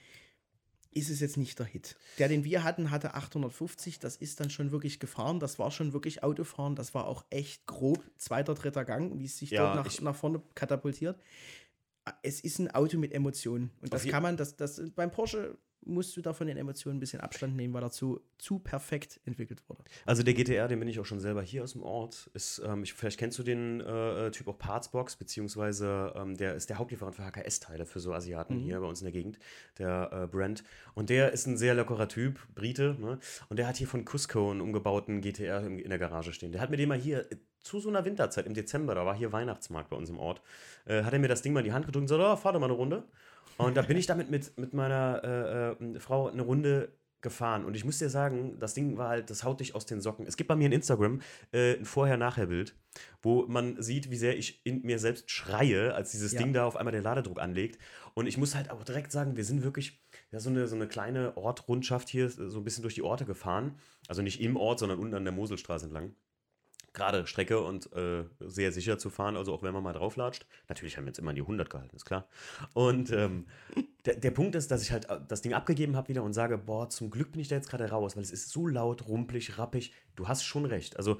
ist es jetzt nicht der Hit. Der, den wir hatten, hatte 850. Das ist dann schon wirklich gefahren. Das war schon wirklich Autofahren. Das war auch echt grob. Zweiter, dritter Gang, wie es sich Ja, dort nach, nach vorne katapultiert. Es ist ein Auto mit Emotionen. Und das kann man, das, das beim Porsche musst du da von den Emotionen ein bisschen Abstand nehmen, weil er zu, zu perfekt entwickelt wurde. Also der GTR, den bin ich auch schon selber hier aus dem Ort. Ist, ähm, ich, vielleicht kennst du den äh, Typ auch Partsbox, beziehungsweise ähm, der ist der Hauptlieferant für HKS-Teile für so Asiaten Mhm. hier bei uns in der Gegend, der äh, Brand. Und der ist ein sehr lockerer Typ, Brite, ne? Und der hat hier von Cusco einen umgebauten GTR in, in der Garage stehen. Der hat mir den mal hier äh, zu so einer Winterzeit im Dezember, da war hier Weihnachtsmarkt bei uns im Ort, äh, hat er mir das Ding mal in die Hand gedrückt und gesagt, oh, fahr doch mal eine Runde. Und da bin ich damit mit, mit meiner äh, äh, Frau eine Runde gefahren. Und ich muss dir sagen, das Ding war halt, das haut dich aus den Socken. Es gibt bei mir in Instagram äh, ein Vorher-Nachher-Bild, wo man sieht, wie sehr ich in mir selbst schreie, als dieses Ja. Ding da auf einmal den Ladedruck anlegt. Und ich muss halt auch direkt sagen, wir sind wirklich ja, so, eine, so eine kleine Ortrundschaft hier, so ein bisschen durch die Orte gefahren. Also nicht im Ort, sondern unten an der Moselstraße entlang gerade Strecke und äh, sehr sicher zu fahren, also auch wenn man mal drauflatscht. Natürlich haben wir jetzt immer die 100 gehalten, ist klar. Und ähm, der, der Punkt ist, dass ich halt äh, das Ding abgegeben habe wieder und sage, boah, zum Glück bin ich da jetzt gerade raus, weil es ist so laut, rumpelig, rappig. Du hast schon recht. Also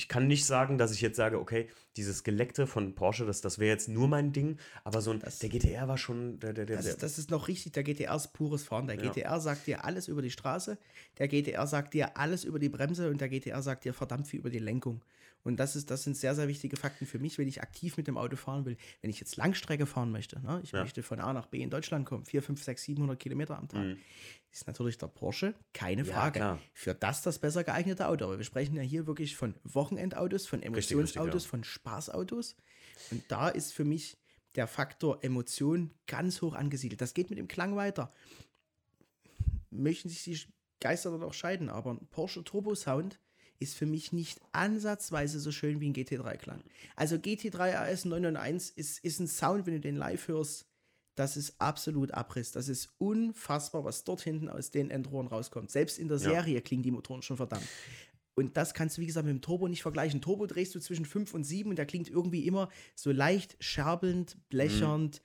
ich kann nicht sagen, dass ich jetzt sage, okay, dieses Geleckte von Porsche, das, das wäre jetzt nur mein Ding, aber so ein, der GTR war schon der, der, der, Das, ist- das ist noch richtig, der GTR ist pures Fahren. Der Ja. GTR sagt dir alles über die Straße, der GTR sagt dir alles über die Bremse und der GTR sagt dir verdammt viel über die Lenkung. Und das, ist, das sind sehr, sehr wichtige Fakten für mich, wenn ich aktiv mit dem Auto fahren will. Wenn ich jetzt Langstrecke fahren möchte, ne? ich Ja. möchte von A nach B in Deutschland kommen, 4, 5, 6, 700 Kilometer am Tag, Mhm. ist natürlich der Porsche keine Ja, Frage. klar. Für das das besser geeignete Auto. Aber wir sprechen ja hier wirklich von Wochenendautos, von richtig, Emotionsautos, ja. von Spaßautos. Und da ist für mich der Faktor Emotion ganz hoch angesiedelt. Das geht mit dem Klang weiter. Möchten sich die Geister dann auch scheiden, aber ein Porsche Turbo Sound ist für mich nicht ansatzweise so schön wie ein GT3-Klang. Also GT3 RS 991 ist, ist ein Sound, wenn du den live hörst, das ist absolut Abriss. Das ist unfassbar, was dort hinten aus den Endrohren rauskommt. Selbst in der Ja. Serie klingen die Motoren schon verdammt. Und das kannst du, wie gesagt, mit dem Turbo nicht vergleichen. Turbo drehst du zwischen 5 und 7 und der klingt irgendwie immer so leicht scherbelnd, blechernd,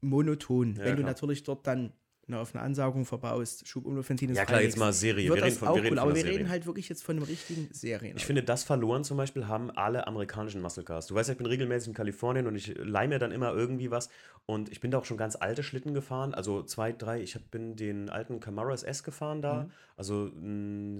monoton. Ja, Wenn du klar. natürlich dort dann eine offene Ansaugung verbaust, Schubumlaufventil Ja, klar, jetzt mal Serie. Wir reden von- wir reden cool, von wir Serie. reden halt wirklich jetzt von einem richtigen Serien. Ich finde, das verloren zum Beispiel haben alle amerikanischen Muscle Cars. Du weißt ja, ich bin regelmäßig in Kalifornien und ich leih mir dann immer irgendwie was. Und ich bin da auch schon ganz alte Schlitten gefahren. Also zwei, drei. Ich bin den alten Camaro SS gefahren da. Mhm. Also ein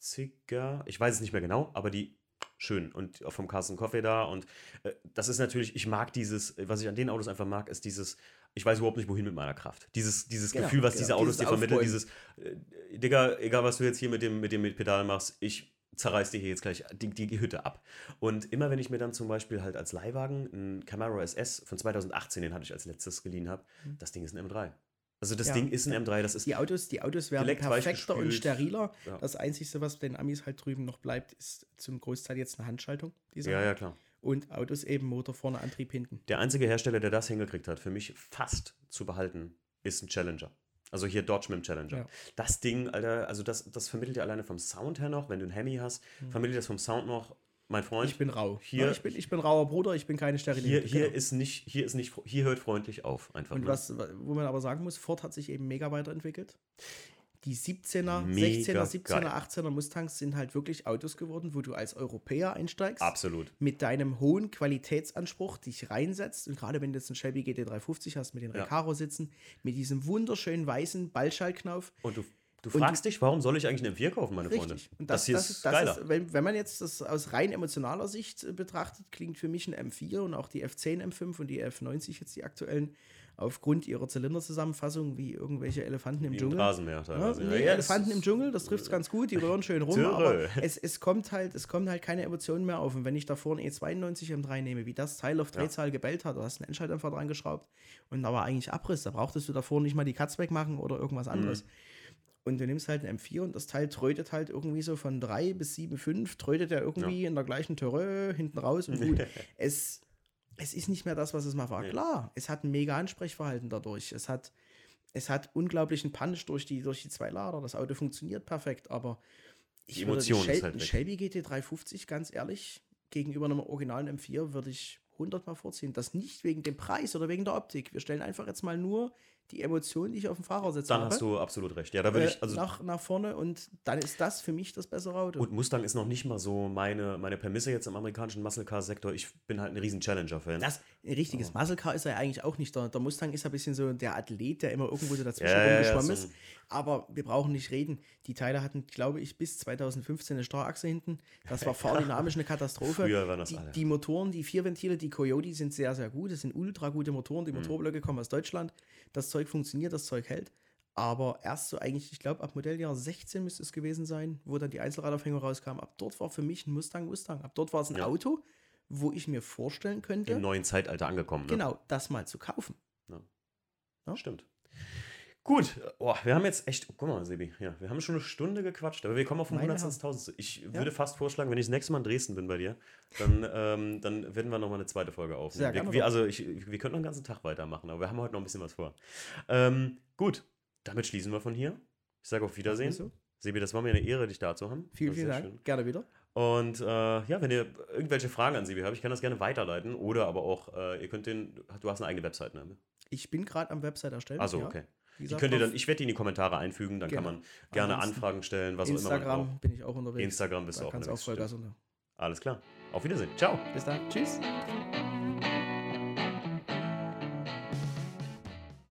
77er. Ich weiß es nicht mehr genau, aber die schön. Und auch vom Carsten Coffee da. Und äh, das ist natürlich, ich mag dieses, was ich an den Autos einfach mag, ist dieses. Ich weiß überhaupt nicht, wohin mit meiner Kraft. Dieses, dieses Genau, Gefühl, was genau. diese Autos Dieses dir vermitteln, dieses, äh, Digga, egal was du jetzt hier mit dem, mit dem Pedal machst, ich zerreiß dir hier jetzt gleich die, die Hütte ab. Und immer wenn ich mir dann zum Beispiel halt als Leihwagen einen Camaro SS von 2018, den hatte ich als letztes geliehen habe, das Ding ist ein M3. Also das Ja, Ding ist ein M3, das ist Die Autos, die Autos werden perfekter und steriler. Ja. Das Einzige, was den Amis halt drüben noch bleibt, ist zum Großteil jetzt eine Handschaltung. Ja, ja, klar. Und Autos eben Motor vorne, Antrieb hinten. Der einzige Hersteller, der das hingekriegt hat, für mich fast zu behalten, ist ein Challenger. Also hier Dodge mit dem Challenger. Ja. Das Ding, Alter, also das, das vermittelt ja alleine vom Sound her noch, wenn du einen Hemi hast, vermittelt das vom Sound noch. Mein Freund. Ich bin rau. Hier- Ja, ich, bin, ich bin rauer Bruder, ich bin keine sterile hier, hier genau. ist nicht, hier ist nicht, hier hört freundlich auf, einfach. Und ne? was, wo man aber sagen muss, Ford hat sich eben mega weiterentwickelt. Die 17er, Mega 16er, 17er, geil. 18er Mustangs sind halt wirklich Autos geworden, wo du als Europäer einsteigst. Absolut. Mit deinem hohen Qualitätsanspruch dich reinsetzt. Und gerade wenn du jetzt einen Shelby GT350 hast, mit den Ja. Recaro sitzen, mit diesem wunderschönen weißen Ballschallknauf. Und du, du Und fragst dich, warum soll ich eigentlich einen M4 kaufen, meine Freunde? Richtig. Und das, hier das, ist ist, das geiler. ist, wenn, wenn man jetzt das aus rein emotionaler Sicht äh, betrachtet, klingt für mich ein M4 und auch die F10 M5 und die F90 jetzt die aktuellen aufgrund ihrer Zylinderzusammenfassung wie irgendwelche Elefanten im Wie Dschungel. Rasenmäher Ja, teilweise. nee, Ja, Elefanten es- im Dschungel, das trifft ganz gut, die rühren schön rum, aber es, es kommt halt, es kommen halt keine Emotionen mehr auf. Und wenn ich davor einen E92 M3 nehme, wie das Teil auf Drehzahl gebellt hat, du hast einen Endschalldämpfer dran geschraubt und da war eigentlich Abriss, da brauchtest du davor nicht mal die Katz wegmachen oder irgendwas Mhm. anderes. Und du nimmst halt einen M4 und das Teil trötet halt irgendwie so von 3 bis 7,5, trötet er irgendwie in der gleichen Terrain hinten raus und gut. es, es ist nicht mehr das, was es mal war. Nee. Klar, es hat ein mega Ansprechverhalten dadurch. Es hat, es hat unglaublichen Punch durch die, durch die zwei Lader. Das Auto funktioniert perfekt, aber ich Die würde Emotion Shel ist halt weg. Shelby GT350, ganz ehrlich, gegenüber einem originalen M4 würde ich 100 Mal vorziehen. Das nicht wegen dem Preis oder wegen der Optik. Wir stellen einfach jetzt mal nur die Emotionen, die ich auf dem Fahrersitz Dann habe, hast du absolut recht. Ja, da würde äh, ich, also nach, nach vorne und dann ist das für mich das bessere Auto. Und Mustang ist noch nicht mal so meine, meine Prämisse jetzt im amerikanischen Muscle Car Sektor. Ich bin halt ein riesen Challenger-Fan. das ein richtiges Muscle Car ist er ja eigentlich auch nicht. Der, der Mustang ist ja ein bisschen so der Athlet, der immer irgendwo so dazwischen Ja, ja, ja, rumgeschwommen so ist. Aber wir brauchen nicht reden. Die Teile hatten, glaube ich, bis 2015 eine Starrachse hinten. Das war fahrdynamisch eine Katastrophe. Früher waren das die, alle. die Motoren, die vier Ventile, die Coyote sind sehr, sehr gut. Das sind ultra gute Motoren. Mhm. Die Motorblöcke kommen aus Deutschland. Das Zeug funktioniert, das Zeug hält. Aber erst so eigentlich, ich glaube, ab Modelljahr 16 müsste es gewesen sein, wo dann die Einzelradaufhängung rauskam. Ab dort war für mich ein Mustang Mustang. Ab dort war es ein Ja. Auto, wo ich mir vorstellen könnte, Im neuen Zeitalter angekommen. Ne? genau, das mal zu kaufen. Ja. Stimmt. Gut, oh, wir haben jetzt echt, guck mal, Sebi, ja, wir haben schon eine Stunde gequatscht, aber wir kommen auf von Meine 100 ins 1000. Ich Ja. würde fast vorschlagen, wenn ich das nächste Mal in Dresden bin bei dir, dann, ähm, dann werden wir nochmal eine zweite Folge aufnehmen. Sehr gerne wir, wir, also, ich, wir können noch einen ganzen Tag weitermachen, aber wir haben heute noch ein bisschen was vor. Ähm, gut, damit schließen wir von hier. Ich sage auf Wiedersehen. So. Sebi, das war mir eine Ehre, dich da zu haben. Vielen, vielen Dank. schön. Gerne wieder. Und äh, ja, wenn ihr irgendwelche Fragen an Sebi habt, ich kann das gerne weiterleiten. Oder aber auch, äh, ihr könnt den, du hast eine eigene Website, ne? Ich bin gerade am Website erstellen. Also, ja. okay. Die könnt ihr dann, ich werde die in die Kommentare einfügen, dann kann Genau. man gerne Ansonsten Anfragen stellen, was auch immer man Instagram bin ich auch unterwegs. Instagram bist du da auch du auch unterwegs. Vollgas stimmt. unter. Alles klar. Auf Wiedersehen. Ciao. Bis dann. Tschüss.